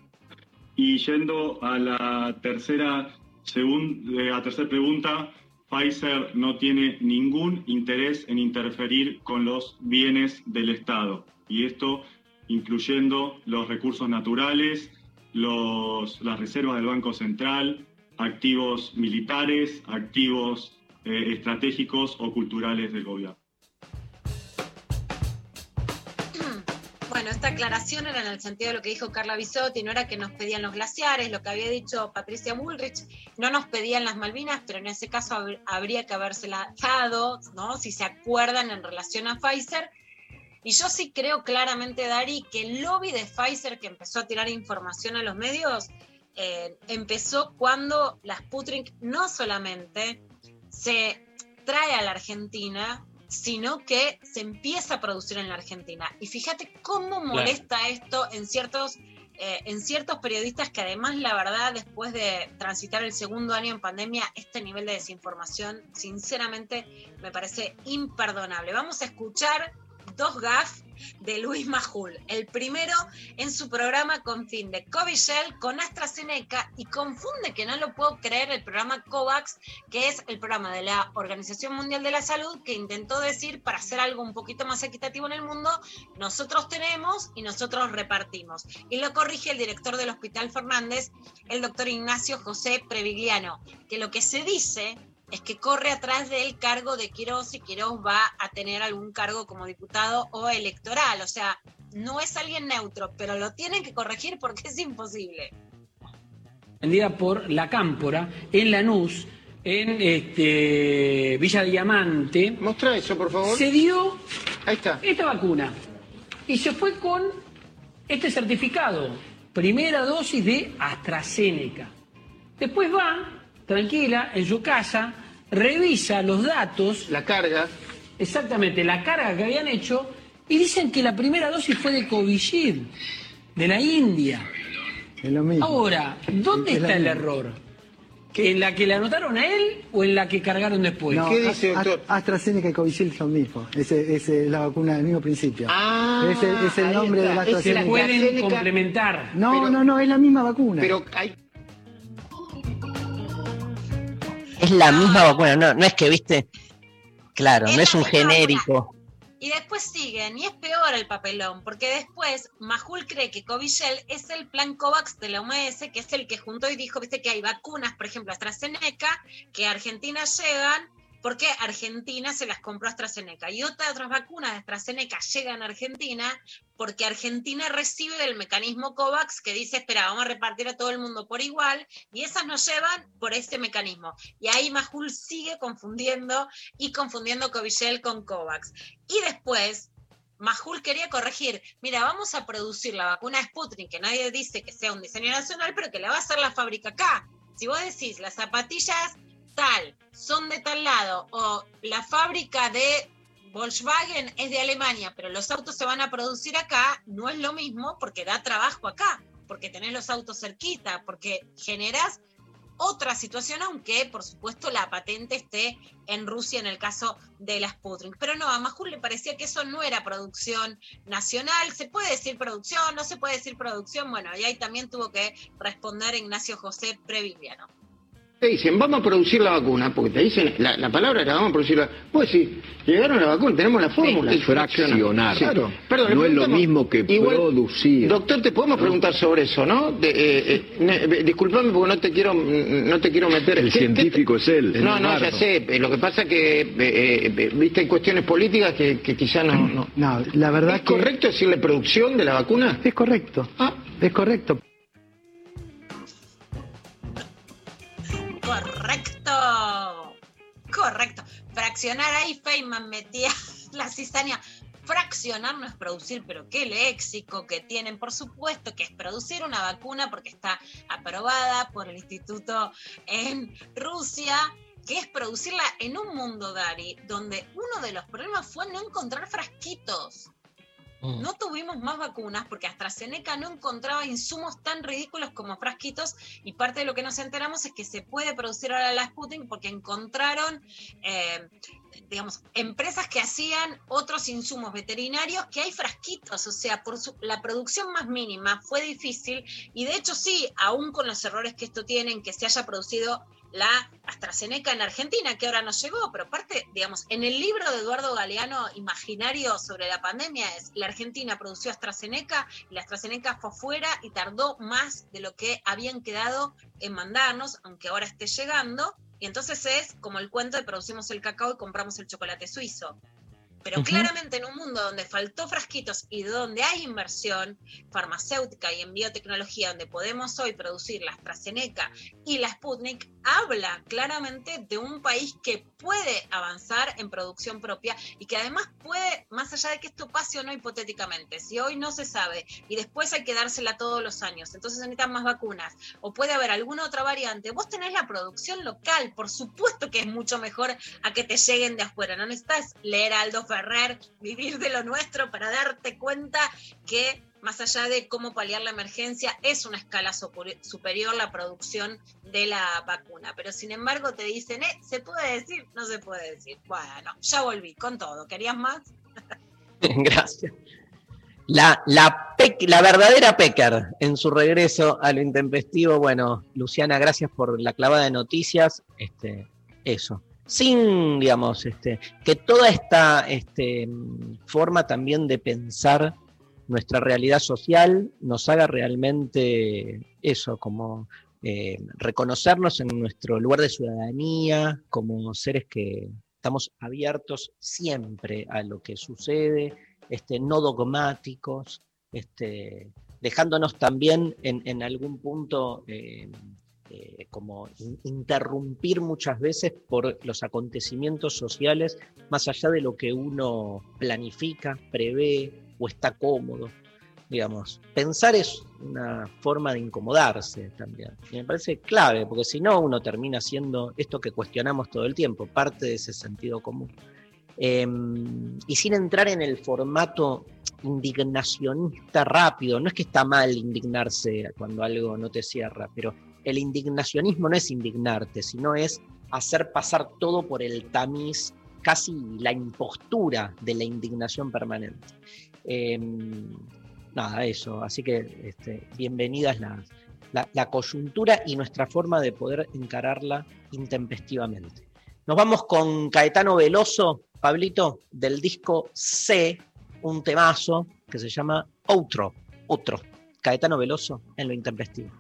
S17: Y yendo a la tercera, segun- eh, tercera pregunta, Pfizer no tiene ningún interés en interferir con los bienes del Estado. Y esto incluyendo los recursos naturales, los- las reservas del Banco Central, activos militares, activos eh, estratégicos o culturales del gobierno.
S2: Esta aclaración era en el sentido de lo que dijo Carla Bisotti, no era que nos pedían los glaciares, lo que había dicho Patricia Bullrich, no nos pedían las Malvinas, pero en ese caso hab- habría que habérsela dado, ¿no? Si se acuerdan en relación a Pfizer. Y yo sí creo claramente, Dari, que el lobby de Pfizer que empezó a tirar información a los medios eh, empezó cuando la Sputnik no solamente se trae a la Argentina, sino que se empieza a producir en la Argentina. Y fíjate cómo molesta esto en ciertos, eh, en ciertos periodistas que además, la verdad, después de transitar el segundo año en pandemia, este nivel de desinformación, sinceramente, me parece imperdonable. Vamos a escuchar dos gaf de Luis Majul. El primero en su programa con fin de Covishield con AstraZeneca y confunde, que no lo puedo creer, el programa COVAX, que es el programa de la Organización Mundial de la Salud, que intentó decir, para hacer algo un poquito más equitativo en el mundo, nosotros tenemos y nosotros repartimos. Y lo corrige el director del Hospital Fernández, el doctor Ignacio José Previgliano, que lo que se dice es que corre atrás del cargo de Quirós y Quirós va a tener algún cargo como diputado o electoral. O sea, no es alguien neutro, pero lo tienen que corregir porque es imposible.
S18: vendida por La Cámpora en Lanús, en este, Villa Diamante.
S19: Mostra eso, por favor.
S18: Se dio
S19: Ahí está.
S18: esta vacuna y se fue con este certificado, primera dosis de AstraZeneca. Después va, tranquila, en su casa, revisa los datos.
S19: La carga.
S18: Exactamente, la carga que habían hecho y dicen que la primera dosis fue de Covishield, de la India.
S20: Es lo mismo.
S18: Ahora, ¿dónde
S20: Es
S18: está el
S20: mismo.
S18: error? ¿En la que le anotaron a él o en la que cargaron después?
S20: No, Ast- AstraZeneca y Covishield son mismos. Ese es la vacuna del mismo principio.
S19: Ah,
S20: es el nombre
S19: está.
S20: de la
S19: Es
S20: AstraZeneca.
S18: pueden
S19: AstraZeneca-
S18: complementar.
S20: No,
S19: pero-
S20: no, no, es la misma vacuna.
S19: Pero hay
S1: Es la misma vacuna, no, no es que, viste, claro,
S2: Es
S1: no es un
S2: vacuna.
S1: genérico.
S2: Y después siguen, y es peor el papelón, porque después Majul cree que Covishield es el plan COVAX de la OMS, que es el que juntó y dijo, viste que hay vacunas, por ejemplo, AstraZeneca, que a Argentina llegan, porque Argentina se las compró AstraZeneca. Y otras, vacunas de AstraZeneca llegan a Argentina porque Argentina recibe del mecanismo COVAX que dice, espera, vamos a repartir a todo el mundo por igual, y esas nos llevan por ese mecanismo. Y ahí Majul sigue confundiendo y confundiendo Covishield con COVAX. Y después, Majul quería corregir, mira, vamos a producir la vacuna Sputnik, que nadie dice que sea un diseño nacional, pero que la va a hacer la fábrica acá. Si vos decís, las zapatillas tal, son de tal lado, o la fábrica de Volkswagen es de Alemania, pero los autos se van a producir acá, no es lo mismo porque da trabajo acá, porque tenés los autos cerquita, porque generas otra situación, aunque por supuesto la patente esté en Rusia en el caso de la Sputnik. Pero no, a Majul le parecía que eso no era producción nacional. ¿Se puede decir producción? ¿No se puede decir producción? Bueno, y ahí también tuvo que responder Ignacio José Previgliano.
S19: Te dicen, vamos a producir la vacuna, porque te dicen, la, la palabra era vamos a producir la Pues sí, llegaron la vacuna, tenemos la fórmula.
S21: Es fraccionar.
S19: Sí.
S21: Claro.
S19: Perdón, le
S21: no es lo mismo que
S19: igual-
S21: producir.
S19: Doctor, te podemos preguntar sobre eso, ¿no? De, eh, eh, ne- eh, disculpame porque no te quiero, no te quiero meter.
S21: El
S19: ¿Qué- qué-
S21: científico es él. es
S19: No, no, ya sé. Lo que pasa que, eh, eh, viste, hay cuestiones políticas que, que quizá no, no.
S20: No, la verdad
S19: ¿Es
S20: que
S19: correcto decirle producción de la vacuna?
S20: es correcto.
S19: Ah.
S20: Es correcto.
S2: Correcto. Fraccionar ahí, Feynman metía la cizaña. Fraccionar no es producir, pero qué léxico que tienen. Por supuesto que es producir una vacuna porque está aprobada por el instituto en Rusia, que es producirla en un mundo, Dari, donde uno de los problemas fue no encontrar frasquitos.
S1: Mm.
S2: No tuvimos más vacunas porque AstraZeneca no encontraba insumos tan ridículos como frasquitos y parte de lo que nos enteramos es que se puede producir ahora la Sputnik porque encontraron, eh, digamos, empresas que hacían otros insumos veterinarios que hay frasquitos, o sea, por la producción más mínima fue difícil y de hecho sí, aún con los errores que esto tienen, que se haya producido la AstraZeneca en Argentina, que ahora nos llegó, pero aparte, digamos, en el libro de Eduardo Galeano, Imaginario sobre la pandemia, es la Argentina produció AstraZeneca y la AstraZeneca fue fuera y tardó más de lo que habían quedado en mandarnos, aunque ahora esté llegando. Y entonces es como el cuento de producimos el cacao y compramos el chocolate suizo. Pero
S1: Ujú.
S2: claramente en un mundo donde faltó frasquitos y donde hay inversión farmacéutica y en biotecnología, donde podemos hoy producir la AstraZeneca y la Sputnik, habla claramente de un país que puede avanzar en producción propia y que además puede, más allá de que esto pase o no hipotéticamente, si hoy no se sabe y después hay que dársela todos los años, entonces se necesitan más vacunas o puede haber alguna otra variante, vos tenés la producción local, por supuesto que es mucho mejor a que te lleguen de afuera, no necesitas leer Aldo Ferrer, vivir de lo nuestro para darte cuenta que más allá de cómo paliar la emergencia, es una escala superi- superior la producción de la vacuna. Pero sin embargo te dicen, eh, ¿se puede decir? No se puede decir. Bueno, ya volví con todo. ¿Querías más?
S1: Gracias. La, la, la verdadera Pecker en su regreso a lo intempestivo. Bueno, Luciana, gracias por la clavada de noticias. Este, eso. Sin, digamos, este, que toda esta este, forma también de pensar nuestra realidad social nos haga realmente eso, como eh, reconocernos en nuestro lugar de ciudadanía, como seres que estamos abiertos siempre a lo que sucede, este, no dogmáticos, este, dejándonos también en, en algún punto eh, eh, como in- interrumpir muchas veces por los acontecimientos sociales, más allá de lo que uno planifica, prevé o está cómodo. Digamos, pensar es una forma de incomodarse también. Y me parece clave, porque si no, uno termina siendo esto que cuestionamos todo el tiempo, parte de ese sentido común. Eh, y sin entrar en el formato indignacionista rápido, no es que está mal indignarse cuando algo no te cierra, pero el indignacionismo no es indignarte, sino es hacer pasar todo por el tamiz, casi la impostura de la indignación permanente. Eh, nada, eso, así que este, bienvenidas la, la coyuntura y nuestra forma de poder encararla intempestivamente. Nos vamos con Caetano Veloso, Pablito, del disco C, un temazo que se llama Outro, Otro. Caetano Veloso en lo intempestivo.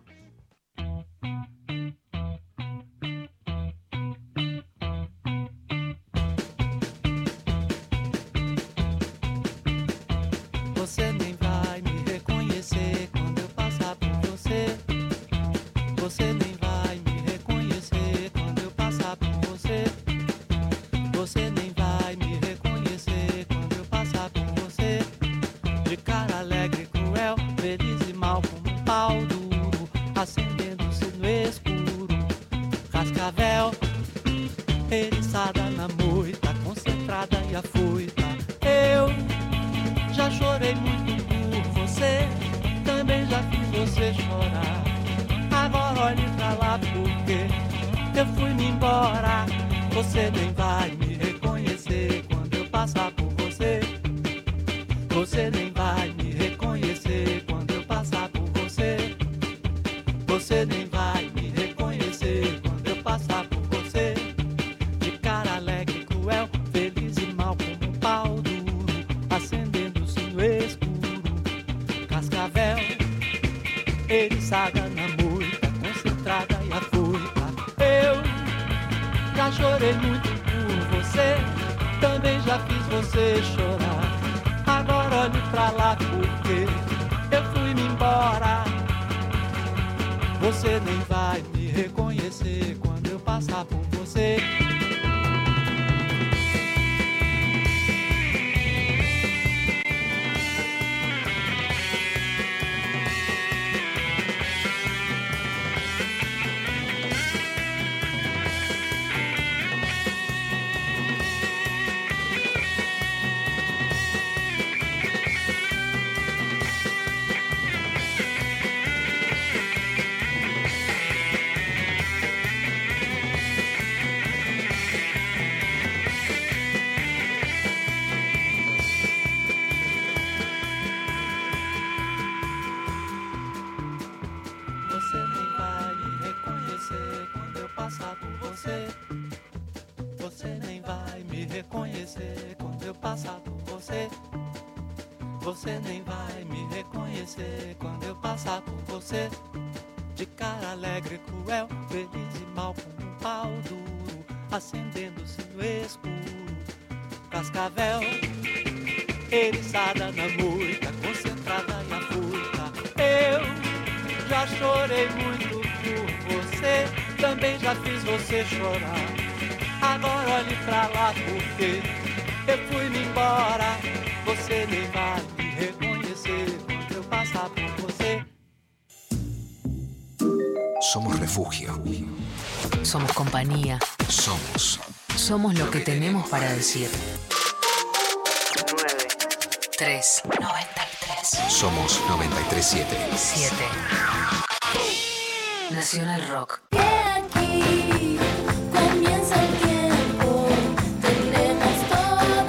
S13: Chorei muito por você, também já fiz você chorar. Agora olhe pra lá porque eu fui-me embora. Você nem vai me reconhecer quando eu passar por você.
S8: Somos refugio.
S7: Somos compañía.
S8: Somos.
S7: Somos lo que tenemos para decir. 9. 3. 93.
S8: Somos 937.
S7: 7. Nacional Rock.
S22: Aquí comienza el tiempo, tendremos todo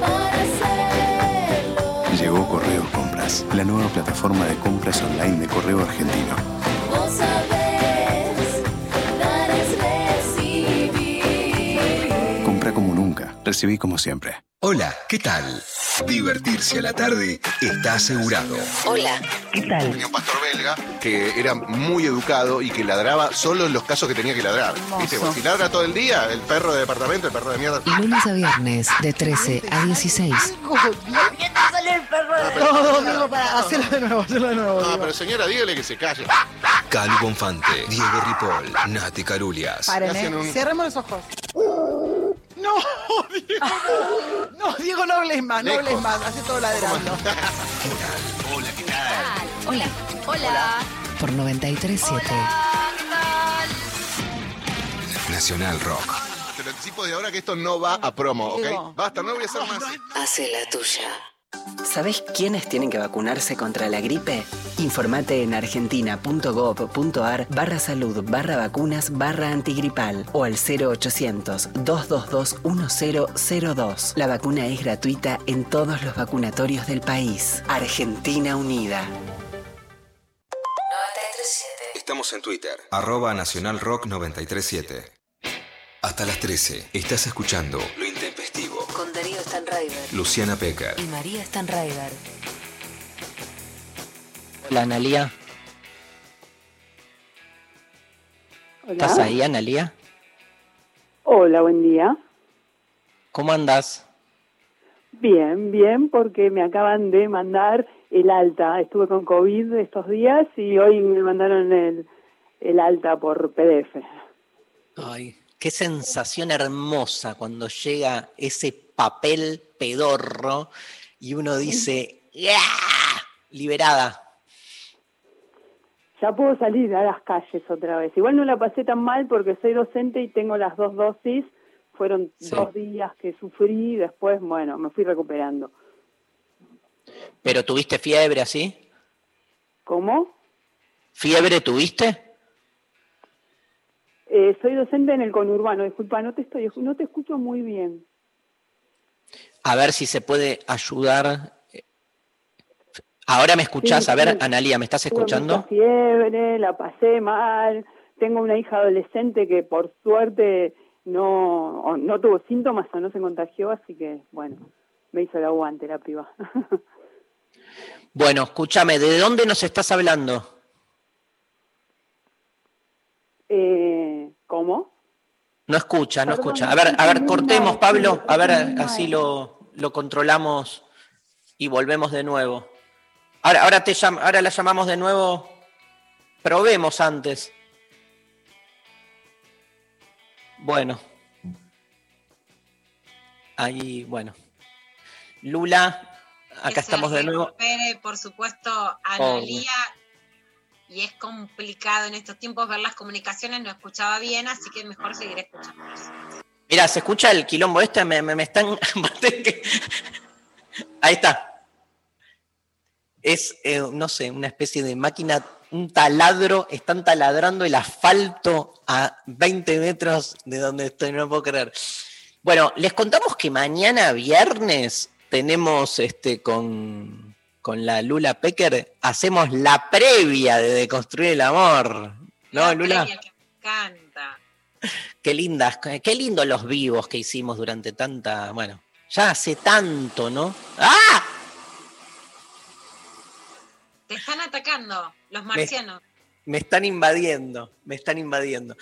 S22: para hacerlo.
S21: Llegó Correo Compras, la nueva plataforma de compras online de Correo Argentino.
S22: Vos sabés, dar es recibir.
S21: Compra como nunca, recibí como siempre.
S8: Hola, ¿qué tal? Divertirse a la tarde está asegurado.
S7: Hola, ¿qué tal?
S10: Tenía un pastor belga que era muy educado y que ladraba solo en los casos que tenía que ladrar. ¿Viste? Porque si ladra todo el día, el perro de departamento, el perro de mierda.
S7: Lunes a viernes, de 13 a 16.
S11: No, no, no, para, hacerlo de nuevo, hacerlo de nuevo.
S10: No, pero señora, dígale que se calle.
S8: Calu Bonfante, Diego Ripoll, Nati Carulias.
S11: Paren,
S10: hacen
S11: ¿eh?
S10: un-
S11: Cerremos los ojos. No, Diego, no. No, Diego, no hables más, no hables más. Hace todo ladrando.
S8: Hola, ¿qué tal?
S7: Hola.
S22: Hola.
S7: Por 93.7.
S8: Nacional Rock.
S10: Te lo anticipo de ahora que esto no va a promo, ¿ok? Basta, no voy a hacer más.
S7: Hace la tuya.
S23: ¿Sabés quiénes tienen que vacunarse contra la gripe? Informate en argentina.gov.ar barra salud barra vacunas barra antigripal o al 0800-222-1002. La vacuna es gratuita en todos los vacunatorios del país. Argentina Unida.
S7: 93.7.
S8: Estamos en Twitter, arroba Nacional Rock 937. Hasta las 13, estás escuchando Lo
S7: Stanraiver
S8: Luciana Pecker.
S7: y María Stanraiver.
S1: Hola, Analia. ¿Estás ahí, Analia?
S24: Hola, buen día.
S1: ¿Cómo andás?
S24: Bien, bien, porque me acaban de mandar el alta. Estuve con COVID estos días y hoy me mandaron el, el alta por PDF.
S1: Ay, qué sensación hermosa cuando llega ese papel pedorro y uno dice. Liberada.
S24: Ya puedo salir a las calles otra vez. Igual no la pasé tan mal porque soy docente y tengo las dos dosis. Fueron
S1: Sí.
S24: dos días que sufrí y después, bueno, me fui recuperando.
S1: ¿Pero tuviste fiebre así?
S24: ¿Cómo?
S1: ¿Fiebre tuviste?
S24: Eh, soy docente en el conurbano. Disculpa, no te estoy, no te escucho muy bien.
S1: A ver si se puede ayudar. Ahora me escuchás.
S24: Sí,
S1: A ver. Analia, ¿me estás
S24: Tuve
S1: escuchando?
S24: mucha fiebre, la pasé mal. Tengo una hija adolescente que por suerte no, no tuvo síntomas o no se contagió, así que bueno, me hizo el aguante la piba.
S1: Bueno, escúchame, ¿de dónde nos estás hablando?
S24: eh, ¿Cómo?
S1: No escucha, no
S24: Perdón,
S1: escucha. A ver, a ver, cortemos, Pablo. A ver, así lo, lo controlamos y volvemos de nuevo. Ahora, ahora, te llam- ahora la llamamos de nuevo. Probemos antes. Bueno. Ahí, bueno. Lula, acá estamos de nuevo.
S2: por supuesto, Analía. Y es complicado en estos tiempos ver las comunicaciones, no escuchaba bien, así que mejor seguir escuchando.
S1: Mira, ¿se escucha el quilombo este? Me, me- me están... Ahí está. Es, eh, no sé, una especie de máquina, un taladro, están taladrando el asfalto a 20 metros de donde estoy, no puedo creer. Bueno, les contamos que mañana viernes tenemos este con, con la Lula Pecker, hacemos la previa de Deconstruir el Amor. ¿No,
S2: La
S1: Lula?
S2: previa que me encanta.
S1: Qué lindas, qué lindo los vivos que hicimos durante tanta, bueno, ya hace tanto, ¿no? ¡Ah!
S2: Te están atacando los marcianos.
S1: Me están invadiendo, me están invadiendo.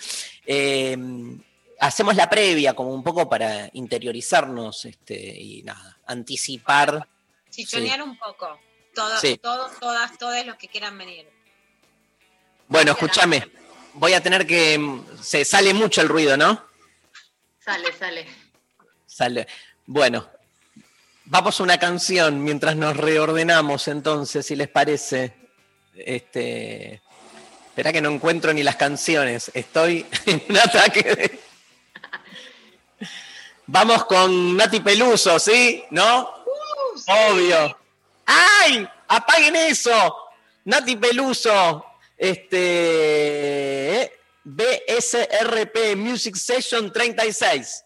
S1: Eh, hacemos la previa como un poco para interiorizarnos este, y nada, anticipar.
S2: Chichonear un poco. Todos,
S1: Sí.
S2: todos, todas, todos los que quieran venir.
S1: Bueno, escúchame, voy a tener que... Se sale mucho el ruido, ¿no?
S25: Sale, sale.
S1: Sale. Bueno, vamos a una canción mientras nos reordenamos entonces, si les parece. Este... Espera que no encuentro ni las canciones. Estoy en un ataque de... Vamos con Nati Peluso, ¿sí? ¿No? Obvio. ¡Ay! ¡Apaguen eso! Nati Peluso. Este. BSRP Music Session 36.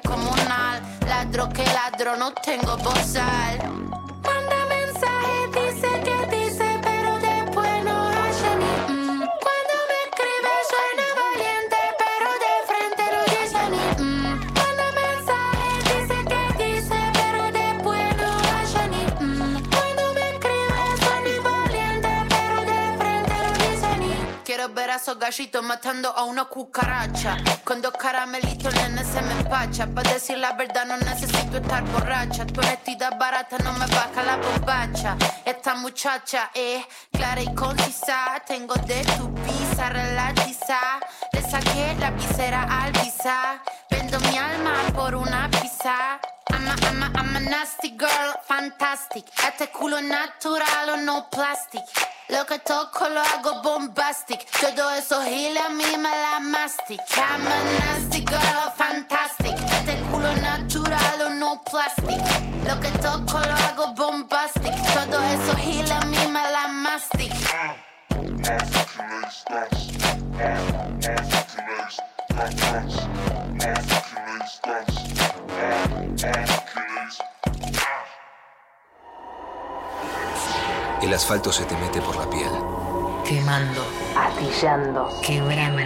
S26: comunal. Ladro que ladro, no tengo bozal. Manda esos matando a una cucaracha. Con dos caramelitos, nene, se me empacha. Para decir la verdad, no necesito estar borracha. Tu honestidad barata no me baja la bombacha. Esta muchacha es clara y concisa. Tengo de tu pizza relatiza. Le saqué la visera al visa. Vendo mi alma por una pizza. I'm a, I'm a, I'm a nasty girl, fantastic. Este culo natural o no plastic. Lo que toco lo hago bombastic. Todo eso giles a mí me la mastic. I'm a nasty girl, fantastic. Este culo natural o no plastic. Lo que toco lo hago bombastic. Todo eso giles a mí me la mastic.
S8: El asfalto se te mete por la piel.
S7: Quemando, atillando, quebrando.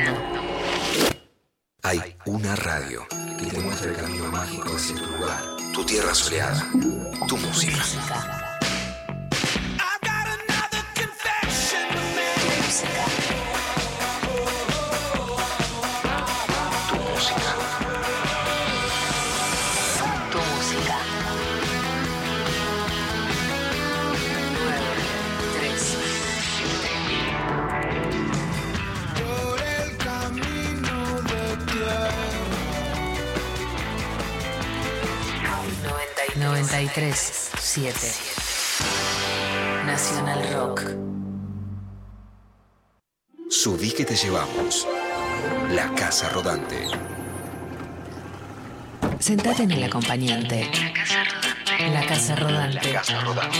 S8: Hay una radio que te muestra el camino mágico hacia tu lugar, tu tierra soleada, tu música.
S7: 93, 7. Nacional Rock.
S8: Subí que te llevamos. La casa rodante.
S7: Sentate en el acompañante.
S22: La casa rodante.
S7: La Casa Rodante.
S10: La Casa Rodante.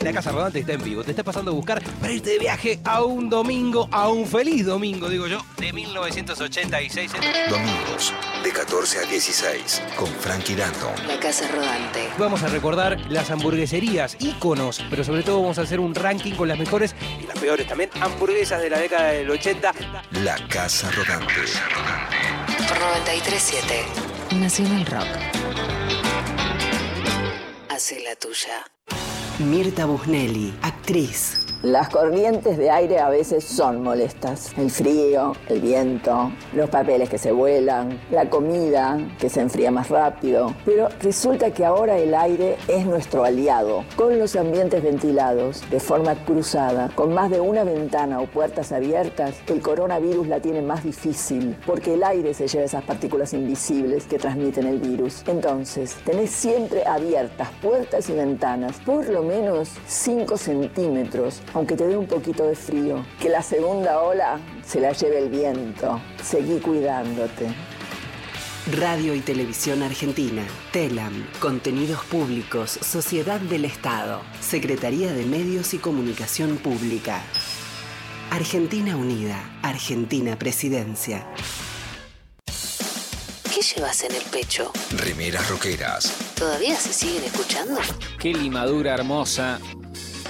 S27: La Casa Rodante está en vivo. Te está pasando a buscar para irte de viaje a un domingo, a un feliz domingo, digo yo, de 1986.
S8: Domingos, de 14 a 16, con Frankie Landon.
S7: La Casa Rodante.
S27: Vamos a recordar las hamburgueserías, íconos, pero sobre todo vamos a hacer un ranking con las mejores y las peores también hamburguesas de la década del 80.
S8: La Casa Rodante.
S7: Por 937. Nacional Rock. Hace la tuya.
S23: Mirta Busnelli, actriz.
S28: Las corrientes de aire a veces son molestas. El frío, el viento, los papeles que se vuelan, la comida que se enfría más rápido. Pero resulta que ahora el aire es nuestro aliado. Con los ambientes ventilados, de forma cruzada, con más de una ventana o puertas abiertas, el coronavirus la tiene más difícil porque el aire se lleva esas partículas invisibles que transmiten el virus. Entonces, tenés siempre abiertas puertas y ventanas, por lo menos 5 centímetros aunque te dé un poquito de frío. Que la segunda ola se la lleve el viento. Seguí cuidándote.
S23: Radio y Televisión Argentina, TELAM, Contenidos Públicos, Sociedad del Estado, Secretaría de Medios y Comunicación Pública. Argentina Unida, Argentina Presidencia.
S7: ¿Qué llevas en el pecho?
S8: Remeras roqueras.
S7: ¿Todavía se siguen escuchando?
S29: Qué limadura hermosa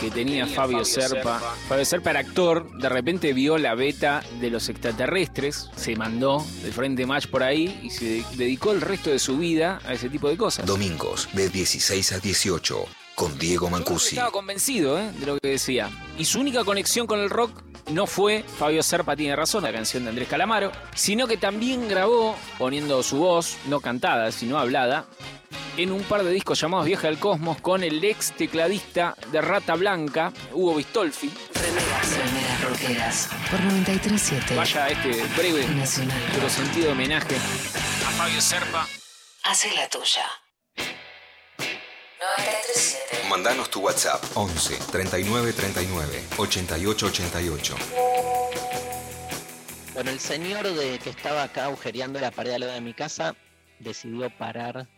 S29: que tenía Fabio Serpa. Fabio Serpa era actor, de repente vio la beta de los extraterrestres, se mandó del Frente Match por ahí y se dedicó el resto de su vida a ese tipo de cosas.
S8: Domingos, de 16 a 18, con Diego Mancusi.
S29: Estaba convencido ¿eh? de lo que decía. Y su única conexión con el rock no fue Fabio Serpa tiene razón, la canción de Andrés Calamaro, sino que también grabó, poniendo su voz, no cantada, sino hablada, en un par de discos llamados Viaje al Cosmos con el ex tecladista de Rata Blanca, Hugo Bistolfi.
S7: Remeras. Por 937.
S29: Vaya este breve
S7: Nacional
S29: pero sentido homenaje a Fabio Serpa.
S7: Hace la tuya. 937.
S8: Mandanos tu WhatsApp 11 39 39 88 88.
S1: Bueno, el señor de que estaba acá agujereando la pared al lado de mi casa decidió parar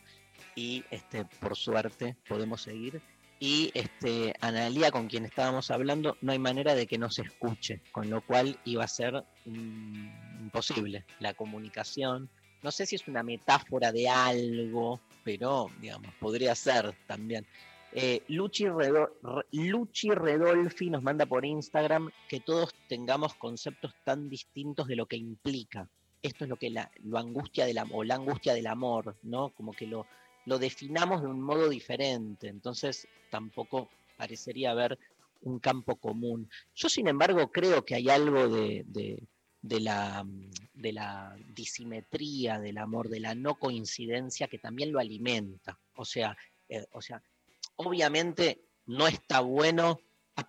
S1: y este por suerte podemos seguir. Y este Analía con quien estábamos hablando no hay manera de que no se escuche, con lo cual iba a ser imposible la comunicación. No sé si es una metáfora de algo, pero digamos, podría ser también. Eh, Luchi, Redo- Re- Luchi Redolfi nos manda por Instagram que todos tengamos conceptos tan distintos de lo que implica. Esto es lo que la, lo angustia del o la angustia del amor, ¿no? Como que lo, definamos de un modo diferente. Entonces tampoco parecería haber un campo común. Yo, sin embargo, creo que hay algo de la disimetría del amor, de la no coincidencia que también lo alimenta. O sea, eh, o sea obviamente no está bueno.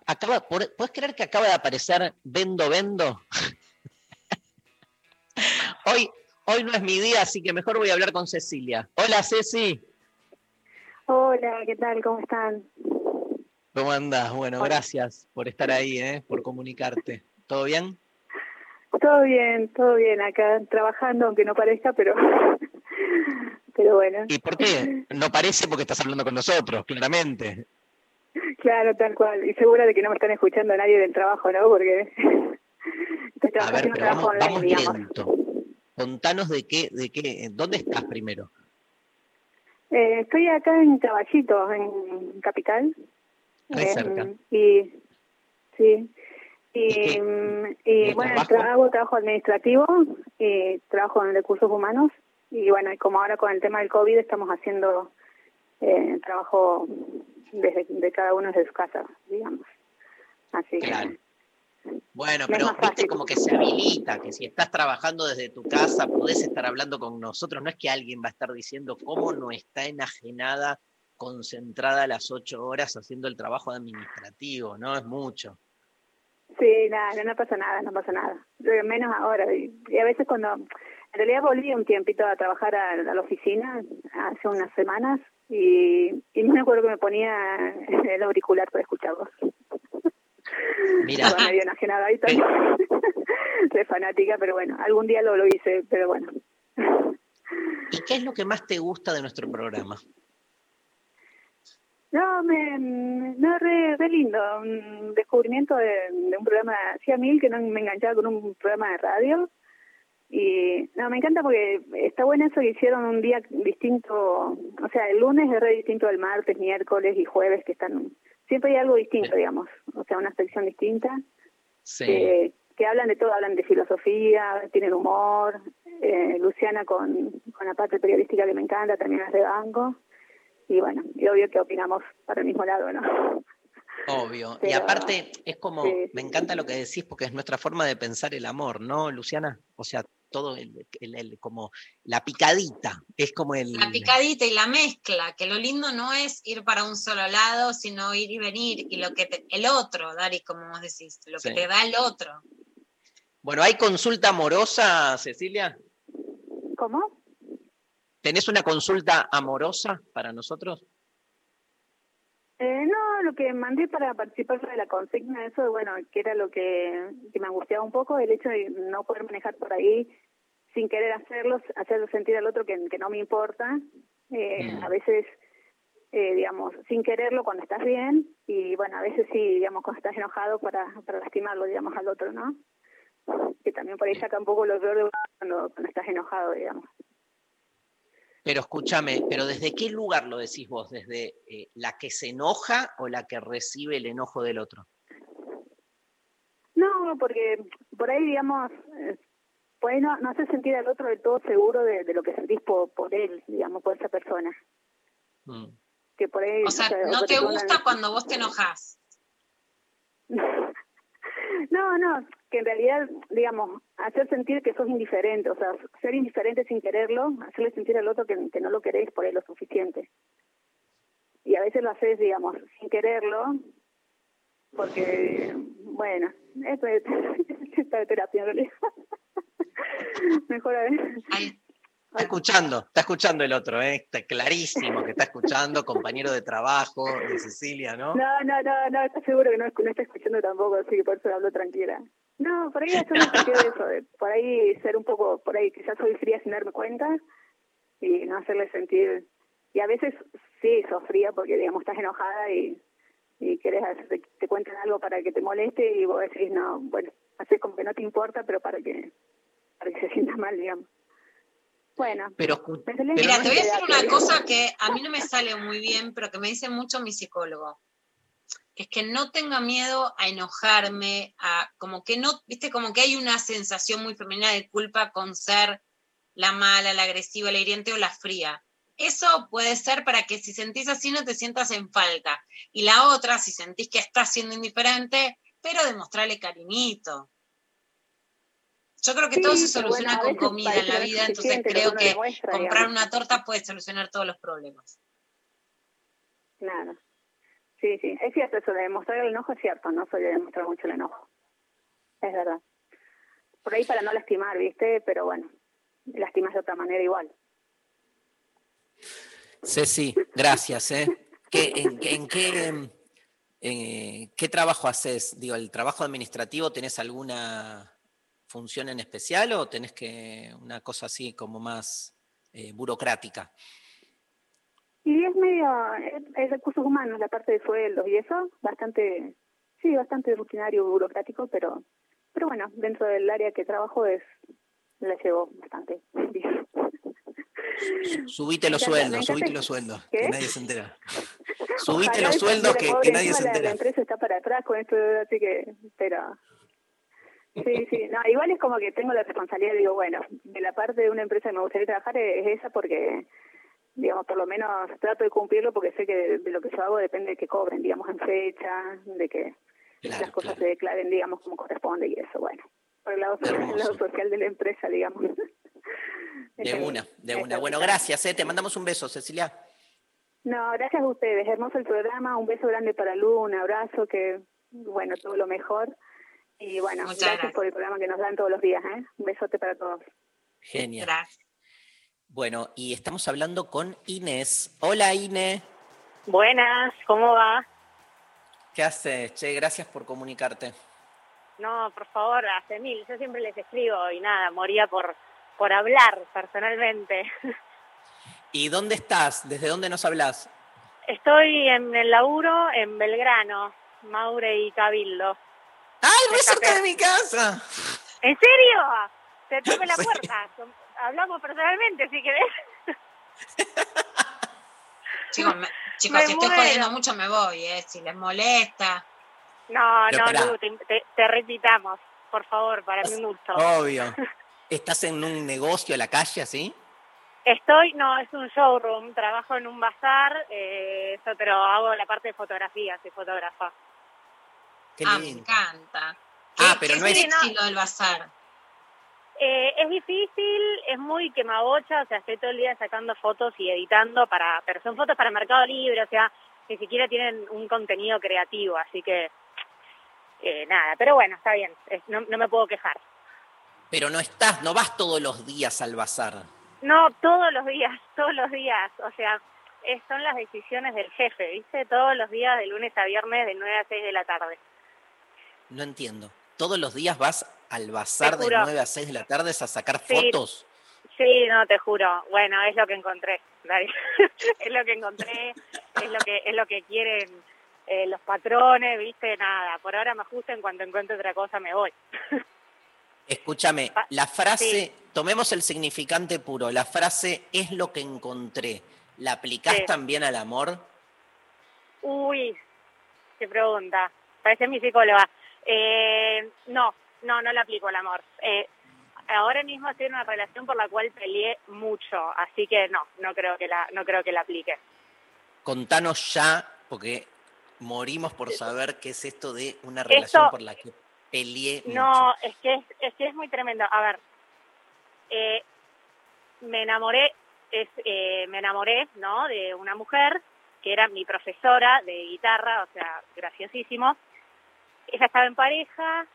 S1: Acaba, ¿Puedes creer que acaba de aparecer Vendo Vendo? hoy, hoy no es mi día, así que mejor voy a hablar con Cecilia. Hola Ceci,
S30: Hola, ¿qué tal? ¿Cómo están?
S1: ¿cómo andás? Bueno,
S30: Hola.
S1: gracias por estar ahí, ¿eh? por comunicarte. ¿Todo bien?
S30: Todo bien, todo bien acá, trabajando, aunque no parezca, pero, pero bueno.
S1: ¿Y por qué? No parece porque estás hablando con nosotros, claramente.
S30: Claro, tal cual. Y segura de que no me están escuchando nadie del trabajo, ¿no? Porque estoy
S1: A ver, pero
S30: trabajo
S1: vamos, vamos
S30: online, digamos.
S1: lento. Contanos de qué, de qué, ¿dónde estás primero?
S30: Eh, estoy acá en Caballito, en Capital.
S1: Ahí
S30: Em,
S1: cerca.
S30: Y sí. Y,
S1: y
S30: y
S1: el
S30: bueno,
S1: trabajo?
S30: hago trabajo administrativo, y trabajo en recursos humanos y bueno, y como ahora con el tema del COVID estamos haciendo eh, trabajo desde de cada uno desde su casa, digamos. Así que
S1: Claro. Bueno, pero viste como que se habilita, que si estás trabajando desde tu casa podés estar hablando con nosotros. No es que alguien va a estar diciendo cómo no está enajenada, concentrada a las ocho horas haciendo el trabajo administrativo, ¿no? Es mucho.
S30: Sí, nada, no pasa nada, no pasa nada. Menos ahora. Y a veces cuando, en realidad volví un tiempito a trabajar a, a la oficina hace unas semanas y, y no me acuerdo que me ponía el auricular para escucharlos.
S1: Mira,
S30: Estaba medio enajenada ahí de fanática, pero bueno, algún día lo, lo hice, pero bueno.
S1: ¿y qué es lo que más te gusta de nuestro programa?
S30: No, me, no, re, re lindo, un descubrimiento de, de un programa, hacía mil que no me enganchaba con un programa de radio. Y no, me encanta porque está bueno eso que hicieron un día distinto, o sea, el lunes es re distinto del martes, miércoles y jueves, que están, siempre hay algo distinto, digamos, o sea, una sección distinta.
S1: Sí.
S30: que, que hablan de todo, hablan de filosofía, tienen humor, eh, Luciana con, con la parte periodística que me encanta, también es de banco, y bueno, y obvio que opinamos para el mismo lado, ¿no?
S1: Obvio. y aparte, es como,
S30: sí,
S1: me encanta lo que decís porque es nuestra forma de pensar el amor, ¿no, Luciana? O sea, todo el, el- el- como la picadita, es como el...
S2: La picadita y la mezcla, que lo lindo no es ir para un solo lado, sino ir y venir, y lo que te- el otro, Dari, como vos decís, lo que te da el otro.
S1: Bueno, ¿hay consulta amorosa, Cecilia?
S30: ¿Cómo?
S1: ¿Tenés una consulta amorosa para nosotros?
S30: Eh, no, lo que mandé para participar de la consigna, eso, bueno, que era lo que, que me angustiaba un poco, el hecho de no poder manejar por ahí sin querer hacerlo, hacerlo sentir al otro que, que no me importa. Eh,
S1: Mm.
S30: A veces, eh, digamos, sin quererlo cuando estás bien, y bueno, a veces sí, digamos, cuando estás enojado para, para lastimarlo, digamos, al otro, ¿no? Que también por ahí saca un poco lo peor de cuando, cuando estás enojado, digamos.
S1: Pero escúchame, ¿pero desde qué lugar lo decís vos? ¿Desde eh, la que se enoja o la que recibe el enojo del otro?
S30: No, porque por ahí, digamos, eh, por ahí no, no hace sentir al otro del todo seguro de, de lo que sentís por, por él, digamos, por esa persona.
S1: Mm.
S30: Que por ahí,
S2: O sea, no
S30: por
S2: te
S30: ejemplo,
S2: gusta cuando vos te enojás.
S30: No, no, que en realidad, digamos, hacer sentir que sos indiferente, o sea, ser indiferente sin quererlo, hacerle sentir al otro que, no lo querés por él lo suficiente. Y a veces lo haces, digamos, sin quererlo, porque, bueno, esto es, esto es terapia en realidad. Mejor a ver.
S1: Está escuchando, está escuchando el otro, ¿eh? Está clarísimo que está escuchando, compañero de trabajo de Cecilia, ¿no?
S30: No, no, no, no, está seguro que no, no está escuchando tampoco, así que por eso hablo tranquila. No, por ahí hacer un sentido de eso, de por ahí ser un poco, por ahí quizás soy fría sin darme cuenta y no hacerle sentir. Y a veces sí, sos fría porque, digamos, estás enojada y, y querés hacer, te, te cuentan algo para que te moleste y vos decís, no, bueno, haces como que no te importa, pero para que, para que se sienta mal, digamos. Bueno,
S1: Pero,
S2: Mira, te voy a decir una
S30: digamos.
S2: cosa que a mí no me sale muy bien, pero que me dice mucho mi psicólogo. Que es que no tenga miedo a enojarme, a como que no, viste, como que hay una sensación muy femenina de culpa con ser la mala, la agresiva, la hiriente o la fría. Eso puede ser para que si sentís así no te sientas en falta. Y la otra, si sentís que estás siendo indiferente, pero demostrarle cariñito. Yo creo que todo se soluciona
S30: bueno,
S2: con comida en la vida, entonces creo que
S30: demuestra,
S2: comprar
S30: digamos.
S2: una torta puede solucionar todos los problemas.
S30: Claro. Sí, sí, es cierto eso de demostrar el enojo, es cierto, no soy de demostrar mucho el enojo. Es verdad. Por ahí para no lastimar, ¿viste? Pero bueno, lastimas de otra manera igual.
S1: Ceci, gracias, ¿eh? ¿Qué- en, en qué, eh, qué trabajo haces? Digo, ¿el trabajo administrativo tenés alguna función en especial o tenés que una cosa así como más eh, burocrática?
S30: Y es medio, es, es recursos humanos, la parte de sueldos y eso, bastante, sí, bastante rutinario, burocrático, pero, pero bueno, dentro del área que trabajo es, la llevo bastante bien.
S1: Subite los sueldos, subite los sueldos,
S30: ¿Qué?
S1: que nadie se entera. Subite
S30: Ojalá
S1: los sueldos que, nadie se
S30: la- La
S1: entera.
S30: empresa está para atrás con esto, así que, pero... Sí, sí, no, igual es como que tengo la responsabilidad, digo, bueno, de la parte de una empresa que me gustaría trabajar es, es esa porque, digamos, por lo menos trato de cumplirlo porque sé que de, de lo que yo hago depende de que cobren, digamos, en fecha, de que las cosas se declaren, digamos, como corresponde y eso, bueno, por el lado, el lado social de la empresa, digamos.
S1: De una, de una. Bueno, gracias, ¿eh? te mandamos un beso, Cecilia.
S30: No, gracias a ustedes. Hermoso el programa. Un beso grande para Lu, un abrazo, que, bueno, todo lo mejor. Y bueno,
S2: Muchas
S30: gracias,
S2: gracias.
S30: por el programa que nos dan todos los días. ¿eh? Un besote para todos.
S1: Genial. Bueno, y estamos hablando con Inés. Hola, Inés.
S31: Buenas, ¿cómo va?
S1: ¿Qué haces? Che, gracias por comunicarte.
S31: No, por favor, hace mil. Yo siempre les escribo y nada, moría por, por hablar personalmente.
S1: ¿Y dónde estás? ¿Desde dónde nos hablas?
S31: Estoy en el laburo en Belgrano, Maure y Cabildo.
S1: ¡Ay,
S31: Me
S1: re cerca de mi casa!
S31: ¿En serio? Te toque la
S1: Sí.
S31: puerta. Hablamos personalmente, si querés.
S2: Chicos, me- chicos
S31: Me
S2: si estoy
S31: muero.
S2: jodiendo mucho me voy, ¿eh? Si les molesta.
S31: No,
S1: Pero
S31: no. Lu, te, te, te. Por favor, para mi gusto.
S1: Obvio. ¿Estás en un negocio a la calle así?
S31: Estoy, no, es un showroom, trabajo en un bazar, eh, eso, pero hago la parte de fotografía, soy fotógrafa.
S1: Qué
S2: ah, me encanta.
S1: Ah, pero no es.
S31: Sí, no.
S2: Sí, lo del bazar.
S31: Eh, es difícil, es muy quemabocha, o sea, estoy todo el día sacando fotos y editando para, pero son fotos para Mercado Libre, o sea, ni siquiera tienen un contenido creativo, así que eh, nada, pero bueno, está bien, es- no, no me puedo quejar.
S1: Pero no estás, no vas todos los días al bazar.
S31: No, todos los días, todos los días, o sea, es- son las decisiones del jefe, ¿viste? Todos los días, de lunes a viernes, de 9 a 6 de la tarde.
S1: No entiendo. ¿Todos los días vas al bazar de
S31: juro.
S1: 9 a 6 de la tarde a sacar
S31: Sí.
S1: fotos?
S31: Sí, no, te juro. Bueno, es lo que encontré. Es lo que encontré, es lo que es lo que quieren eh, los patrones, ¿viste? Nada, por ahora me ajusto, en cuanto encuentre otra cosa me voy.
S1: Escúchame, la frase,
S31: sí.
S1: tomemos el significante puro, la frase es lo que encontré. ¿La aplicás
S31: Sí.
S1: también al amor?
S31: Uy, qué pregunta. Parece mi psicóloga. Eh, no, no, no le aplico el amor. Eh, ahora mismo estoy en una relación por la cual peleé mucho, así que no, no creo que la, no creo que la aplique.
S1: Contanos ya, porque morimos por saber qué es esto de una relación
S31: Esto-
S1: por la que peleé mucho.
S31: No, es que es, es que es muy tremendo. A ver, eh, me enamoré, es, eh, me enamoré, ¿no? De una mujer que era mi profesora de guitarra, o sea, graciosísimo. Ella estaba en pareja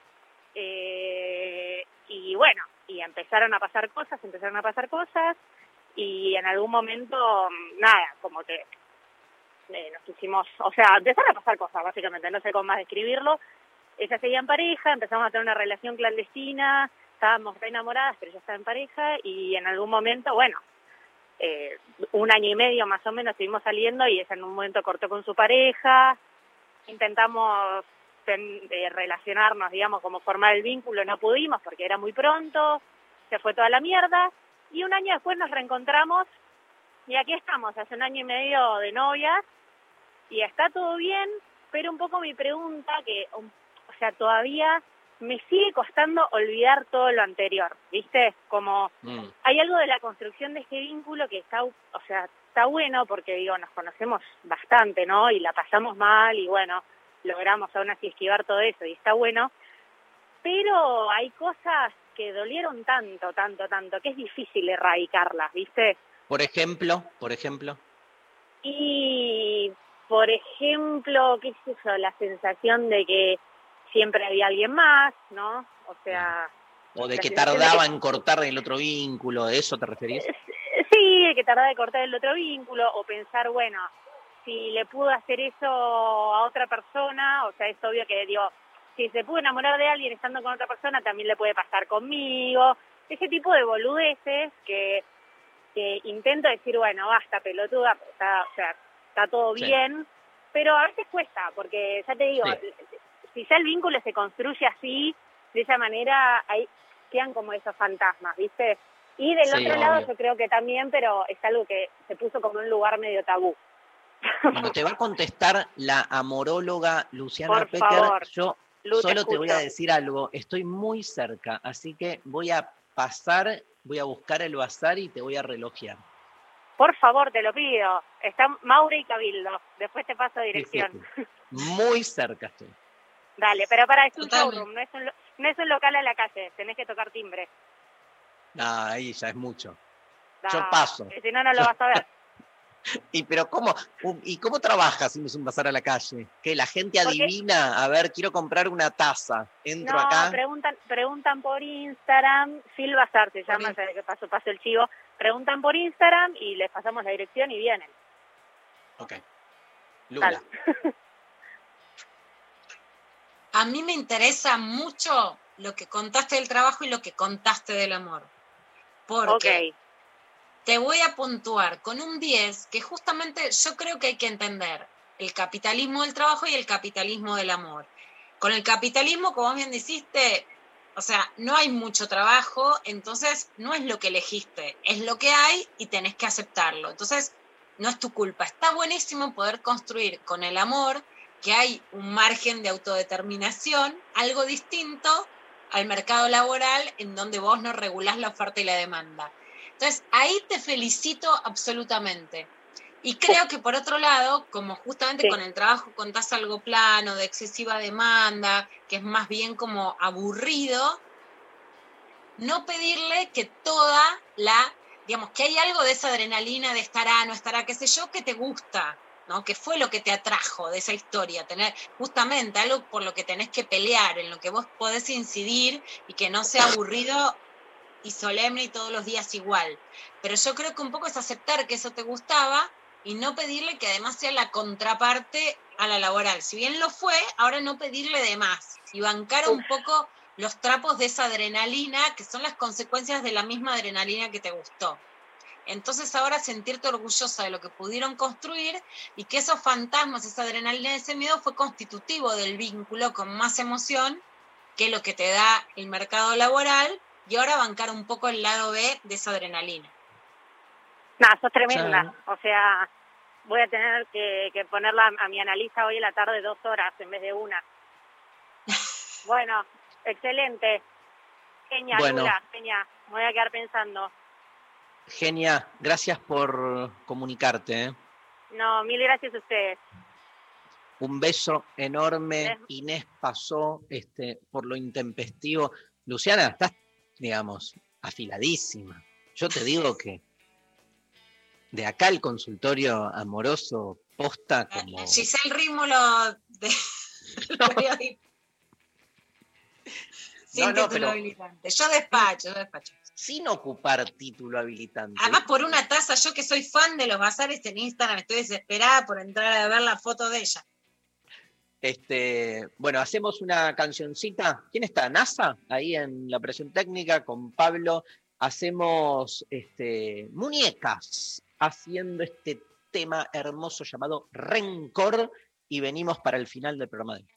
S31: eh, y bueno, y empezaron a pasar cosas, empezaron a pasar cosas y en algún momento, mm, nada, como que eh, nos quisimos, o sea, empezaron a pasar cosas, básicamente, no sé cómo más describirlo. Ella seguía en pareja, empezamos a tener una relación clandestina, estábamos re enamoradas, pero ella estaba en pareja y en algún momento, bueno, eh, un año y medio más o menos estuvimos saliendo y ella en un momento cortó con su pareja, intentamos ten- eh, relacionarnos, digamos, como formar el vínculo, no pudimos porque era muy pronto, se fue toda la mierda y un año después nos reencontramos y aquí estamos, hace un año y medio de novias y está todo bien, pero un poco mi pregunta que, um, o sea, todavía me sigue costando olvidar todo lo anterior, ¿viste? Como
S1: Mm.
S31: hay algo de la construcción de este vínculo que está, o sea, está bueno porque digo, nos conocemos bastante, ¿no? Y la pasamos mal y bueno, logramos aún así esquivar todo eso y está bueno, pero hay cosas que dolieron tanto, tanto, tanto, que es difícil erradicarlas, ¿viste?
S1: Por ejemplo, por ejemplo,
S31: Y, por ejemplo, qué sé yo, la sensación de que siempre había alguien más, ¿no? O sea...
S1: o de que
S31: de
S1: tardaba en cortar el otro vínculo, ¿de eso te referís?
S31: Sí, de que tardaba de cortar el otro vínculo o pensar, bueno, si le pudo hacer eso a otra persona, o sea, es obvio que, digo, si se pudo enamorar de alguien estando con otra persona, también le puede pasar conmigo. Ese tipo de boludeces que, que intento decir, bueno, basta, pelotuda, está, o sea, está todo
S32: Sí.
S31: bien, pero a veces cuesta, porque ya te digo, si ya el vínculo se construye así, de esa manera, ahí quedan como esos fantasmas, ¿viste? Y del
S1: Sí,
S31: otro lado yo creo que también, pero es algo que se puso como un lugar medio tabú.
S1: Cuando te va a contestar la amoróloga Luciana
S31: Por
S1: Pecker,
S31: favor,
S1: yo
S31: Lu,
S1: solo te voy a decir algo. Estoy muy cerca, así que voy a pasar, voy a buscar el bazar y te voy a relojear.
S31: Por favor, te lo pido. Están Maure y Cabildo. Después te paso dirección.
S1: Muy cerca estoy.
S31: Dale, pero para, es un
S2: Totalmente.
S31: showroom, no es un, lo- no es un local a la calle. Tenés que tocar timbre.
S1: Ah, ahí ya es mucho.
S31: Da,
S1: Yo paso.
S31: Si no, no lo vas a ver.
S1: Y pero cómo u- y cómo trabajas si no es un bazar a la calle? Que la gente
S31: Porque-
S1: adivina, a ver, quiero comprar una taza. Entro
S31: No,
S1: acá.
S31: preguntan, preguntan por Instagram, Phil Bazar se llama, que paso, paso el chivo. Preguntan por Instagram y les pasamos la dirección y vienen.
S1: Ok. Lula.
S2: A mí me interesa mucho lo que contaste del trabajo y lo que contaste del amor. Porque te voy a puntuar con un 10 que justamente yo creo que hay que entender el capitalismo del trabajo y el capitalismo del amor. Con el capitalismo, como bien dijiste, o sea, no hay mucho trabajo, entonces no es lo que elegiste, es lo que hay y tenés que aceptarlo. Entonces, no es tu culpa. Está buenísimo poder construir con el amor que hay un margen de autodeterminación, algo distinto al mercado laboral en donde vos no regulás la oferta y la demanda. Entonces, ahí te felicito absolutamente. Y creo que por otro lado, como justamente
S31: Sí.
S2: con el trabajo contás algo plano, de excesiva demanda, que es más bien como aburrido, no pedirle que toda la, digamos, que hay algo de esa adrenalina de estará, no estará, qué sé yo, que te gusta, ¿no? Que fue lo que te atrajo de esa historia, tener justamente algo por lo que tenés que pelear, en lo que vos podés incidir y que no sea aburrido y solemne y todos los días igual. Pero yo creo que un poco es aceptar que eso te gustaba y no pedirle que además sea la contraparte a la laboral. Si bien lo fue, ahora no pedirle de más y bancar un poco los trapos de esa adrenalina que son las consecuencias de la misma adrenalina que te gustó. Entonces ahora sentirte orgullosa de lo que pudieron construir y que esos fantasmas, esa adrenalina, ese miedo fue constitutivo del vínculo con más emoción que lo que te da el mercado laboral y ahora bancar un poco el lado B de esa adrenalina.
S31: No, sos tremenda. O sea, voy a tener que, que ponerla a mi analista hoy en la tarde dos horas en vez de una. Bueno, excelente. Genia,
S1: Bueno.
S31: Lula, genia. Me voy a quedar pensando.
S1: Genia, gracias por comunicarte. ¿eh?
S31: No, mil gracias a ustedes.
S1: Un beso enorme. Inés pasó este, por lo intempestivo. Luciana, estás, digamos, afiladísima. Yo te digo que de acá el consultorio amoroso posta como...
S2: Giselle Rímolo de. Sin
S1: No, no,
S2: título
S1: pero-
S2: habilitante. Yo despacho, yo despacho.
S1: Sin ocupar título habilitante.
S2: Además, por una taza, yo que soy fan de los bazares en Instagram, estoy desesperada por entrar a ver la foto de ella.
S1: Este, bueno, hacemos una cancioncita. ¿Quién está? NASA, ahí en la presión técnica con Pablo. Hacemos este, muñecas haciendo este tema hermoso llamado Rencor y venimos para el final del programa de hoy.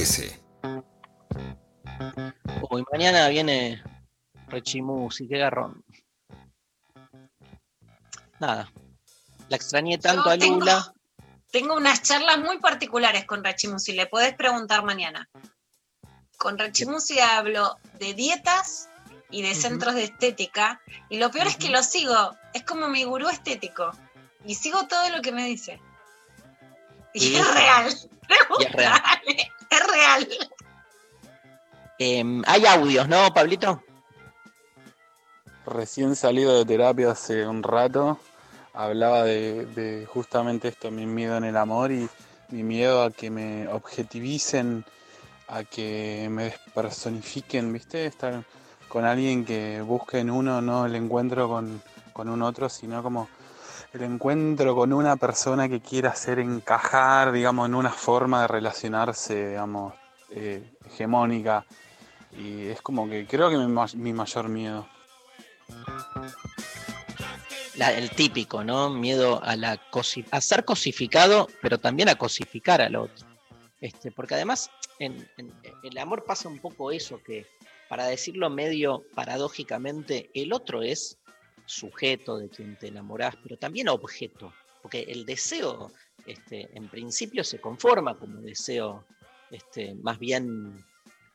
S8: 13.
S1: Uy, mañana viene Rechimusi, qué garrón. Nada. La extrañé tanto
S2: Yo
S1: a Lula.
S2: Tengo unas charlas muy particulares con Rachimusi, le podés preguntar mañana. Con Rachimusi hablo de dietas y de centros de estética, y lo peor es que lo sigo, es como mi gurú estético, y sigo todo lo que me dice. Y es real,
S1: Y es real.
S2: Es real.
S1: Em, hay audios, ¿no, Pablito?
S33: Recién salido de terapia hace un rato, hablaba de, de justamente esto, mi miedo en el amor y mi miedo a que me objetivicen, a que me despersonifiquen, ¿viste? Estar con alguien que busque en uno no el encuentro con, con un otro, sino como el encuentro con una persona que quiera hacer encajar, digamos, en una forma de relacionarse, digamos, eh, hegemónica. Y es como que creo que mi, ma- mi mayor miedo.
S1: El típico, ¿no? Miedo a, la cosi- ser cosificado, pero también a cosificar al otro. Este, porque además en- el amor pasa un poco eso, que para decirlo medio paradójicamente, el otro es sujeto de quien te enamorás, pero también objeto, porque el deseo este, en principio se conforma como deseo este, más bien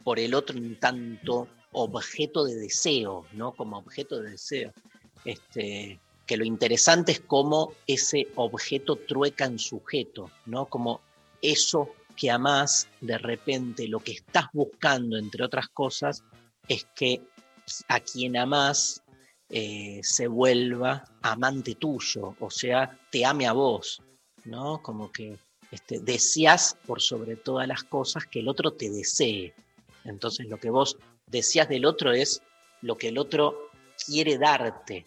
S1: por el otro en tanto objeto de deseo, ¿no? Como objeto de deseo. Este, que lo interesante es cómo ese objeto trueca en sujeto, ¿no? Como eso que amás, de repente lo que estás buscando, entre otras cosas, es que a quien amás eh, se vuelva amante tuyo, o sea, te ame a vos, ¿no? Como que este, deseas por sobre todas las cosas que el otro te desee. Entonces lo que vos deseas del otro es lo que el otro quiere darte.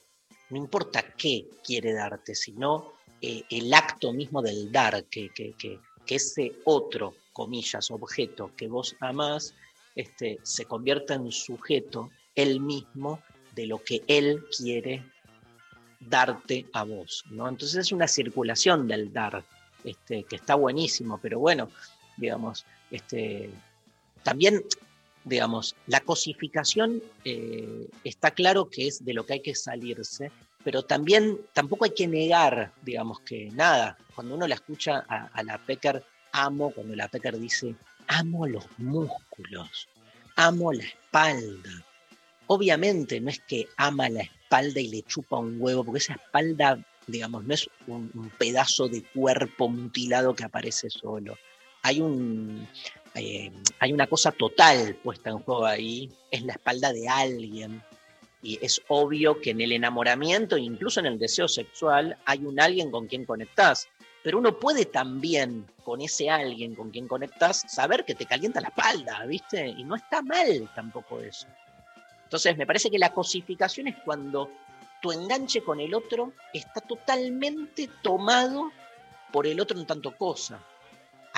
S1: No importa qué quiere darte, sino eh, el acto mismo del dar, que, ese otro, comillas, objeto que vos amás, este, se convierta en sujeto él mismo de lo que él quiere darte a vos. ¿no? Entonces es una circulación del dar, este, que está buenísimo, pero bueno, digamos, este, también, digamos, la cosificación eh, está claro que es de lo que hay que salirse, pero también tampoco hay que negar, digamos, que nada, cuando uno la escucha a, a la Pecker, amo, cuando la Pecker dice, amo los músculos, amo la espalda. Obviamente no es que ama la espalda y le chupa un huevo, porque esa espalda, digamos, no es un, pedazo de cuerpo mutilado que aparece solo. Hay un, eh, hay una cosa total puesta en juego ahí, es la espalda de alguien. Y es obvio que en el enamoramiento, incluso en el deseo sexual, hay un alguien con quien conectás. Pero uno puede también, con ese alguien con quien conectás, saber que te calienta la espalda, ¿viste? Y no está mal tampoco eso. Entonces, me parece que la cosificación es cuando tu enganche con el otro está totalmente tomado por el otro en tanto cosa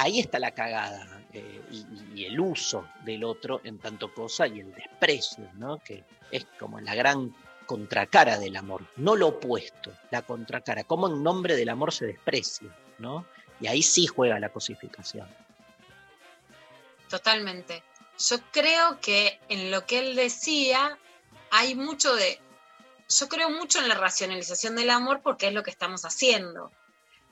S1: ahí está la cagada eh, y, y el uso del otro en tanto cosa y el desprecio, ¿no? Que es como la gran contracara del amor, no lo opuesto, la contracara, cómo en nombre del amor se desprecia, ¿no? Y ahí sí juega la cosificación.
S2: Totalmente. Yo creo que en lo que él decía hay mucho de... Yo creo mucho en la racionalización del amor porque es lo que estamos haciendo.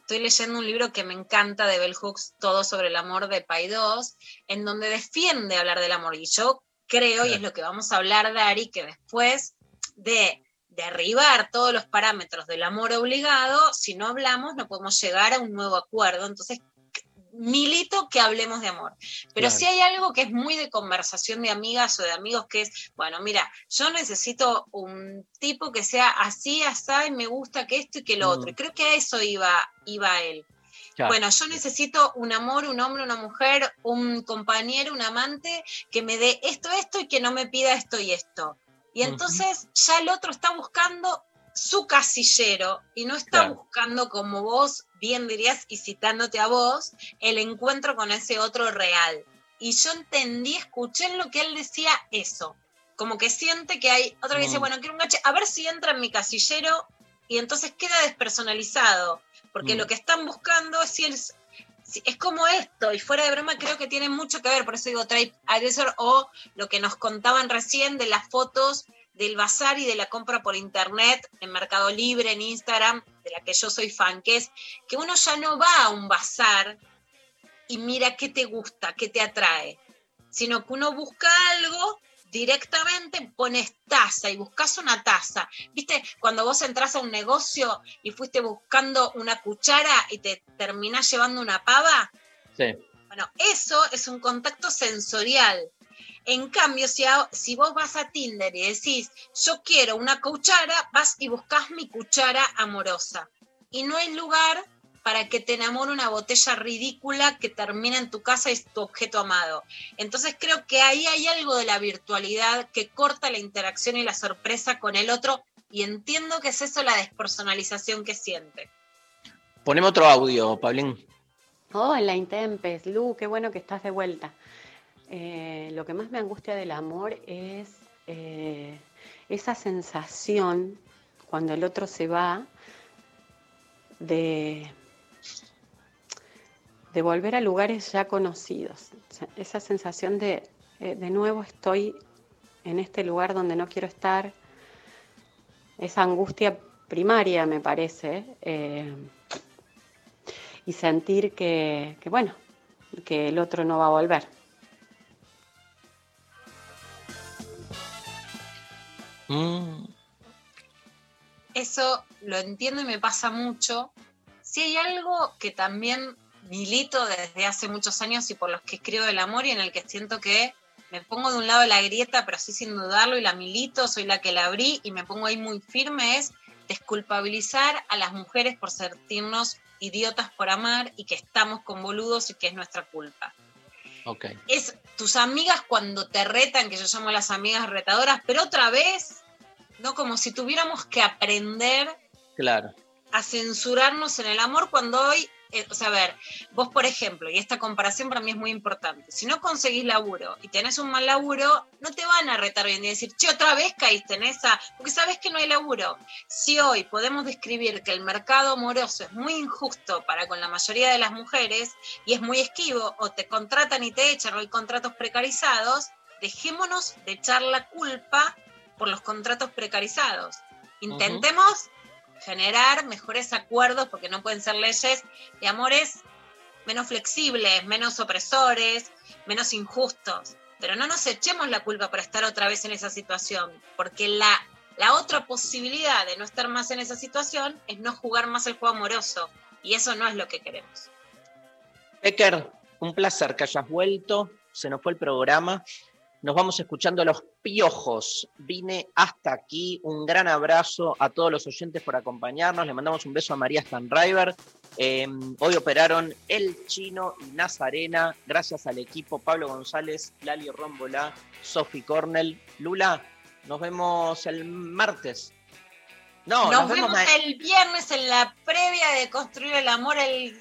S2: Estoy leyendo un libro que me encanta de Bell Hooks, Todo sobre el amor de Paidós, en donde defiende hablar del amor. Y yo creo, y es lo que vamos a hablar, Dari, que después de derribar todos los parámetros del amor obligado, si no hablamos no podemos llegar a un nuevo acuerdo. Entonces, milito que hablemos de amor. Pero si hay algo que es muy de conversación de amigas o de amigos, que es, bueno, mira, yo necesito un tipo que sea así, así, y me gusta que esto y que lo
S1: Mm.
S2: otro. Y creo que a eso iba, iba él.
S1: Claro.
S2: Bueno, yo necesito un amor, un hombre, una mujer, un compañero, un amante que me dé esto, esto y que no me pida esto y esto. Y entonces ya el otro está buscando su casillero y no está
S1: Claro.
S2: buscando como vos bien dirías y citándote a vos el encuentro con ese otro real. Y yo entendí, escuché en lo que él decía eso. Como que siente que hay otro que dice,
S1: Mm.
S2: bueno, quiero un gache, a ver si entra en mi casillero y entonces queda despersonalizado. Porque
S1: Mm.
S2: lo que están buscando es si él es, como esto, y fuera de broma creo que tiene mucho que ver, por eso digo Trade Aggressor o lo que nos contaban recién de las fotos del bazar y de la compra por internet en Mercado Libre, en Instagram, de la que yo soy fan, que es que uno ya no va a un bazar y mira qué te gusta, qué te atrae, sino que uno busca algo directamente, pones taza y buscas una taza. ¿Viste? Cuando vos entras a un negocio y fuiste buscando una cuchara y te terminás llevando una pava,
S1: Sí.
S2: bueno, eso es un contacto sensorial. En cambio, si, a- si vos vas a Tinder y decís, yo quiero una cuchara, vas y buscas mi cuchara amorosa. Y no hay lugar para que te enamore una botella ridícula que termina en tu casa y es tu objeto amado. Entonces creo que ahí hay algo de la virtualidad que corta la interacción y la sorpresa con el otro y entiendo que es eso la despersonalización que siente.
S1: Poneme otro audio, Pablín.
S34: Hola, Intempes. Lu, qué bueno que estás de vuelta. Eh, lo que más me angustia del amor es eh, esa sensación cuando el otro se va de, volver a lugares ya conocidos. Esa sensación de eh, de nuevo estoy en este lugar donde no quiero estar. Esa angustia primaria, me parece. y sentir que, bueno, que el otro no va a volver.
S1: Mm,
S2: Eso lo entiendo y me pasa mucho. Si hay algo que también milito desde hace muchos años y por los que escribo del amor y en el que siento que me pongo de un lado la grieta, pero sí sin dudarlo y la milito, soy la que la abrí y me pongo ahí muy firme, es desculpabilizar a las mujeres por sentirnos idiotas por amar y que estamos con boludos y que es nuestra culpa. Es tus amigas cuando te retan, que yo llamo las amigas retadoras, pero otra vez, no como si tuviéramos que aprender
S1: Claro.
S2: a censurarnos en el amor cuando hoy, eh, o sea, a ver, vos por ejemplo, y esta comparación para mí es muy importante, si no conseguís laburo y tenés un mal laburo, no te van a retar hoy en día y decir, che, otra vez caíste en esa, porque sabes que no hay laburo. Si hoy podemos describir que el mercado amoroso es muy injusto para con la mayoría de las mujeres y es muy esquivo, o te contratan y te echan, o hay contratos precarizados, dejémonos de echar la culpa por los contratos precarizados. Intentemos generar mejores acuerdos, porque no pueden ser leyes de amores menos flexibles, menos opresores, menos injustos. Pero no nos echemos la culpa por estar otra vez en esa situación, porque la, la otra posibilidad de no estar más en esa situación es no jugar más el juego amoroso, y eso no es lo que queremos.
S1: Becker, un placer que hayas vuelto. Se nos fue el programa. Nos vamos escuchando los piojos. Vine hasta aquí. Un gran abrazo a todos los oyentes por acompañarnos. Le mandamos un beso a María Stanriver. Eh, hoy operaron El Chino y Nazarena. Gracias al equipo Pablo González, Lali Rómbola, Sofi Cornell. Lula, nos vemos el martes. No,
S2: nos,
S1: nos, vemos,
S2: vemos el viernes en la previa de Construir el Amor el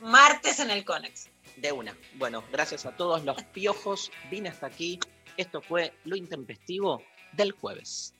S2: martes en el Conex.
S1: De una. Bueno, gracias a todos los piojos. Vine hasta aquí. Esto fue lo intempestivo del jueves.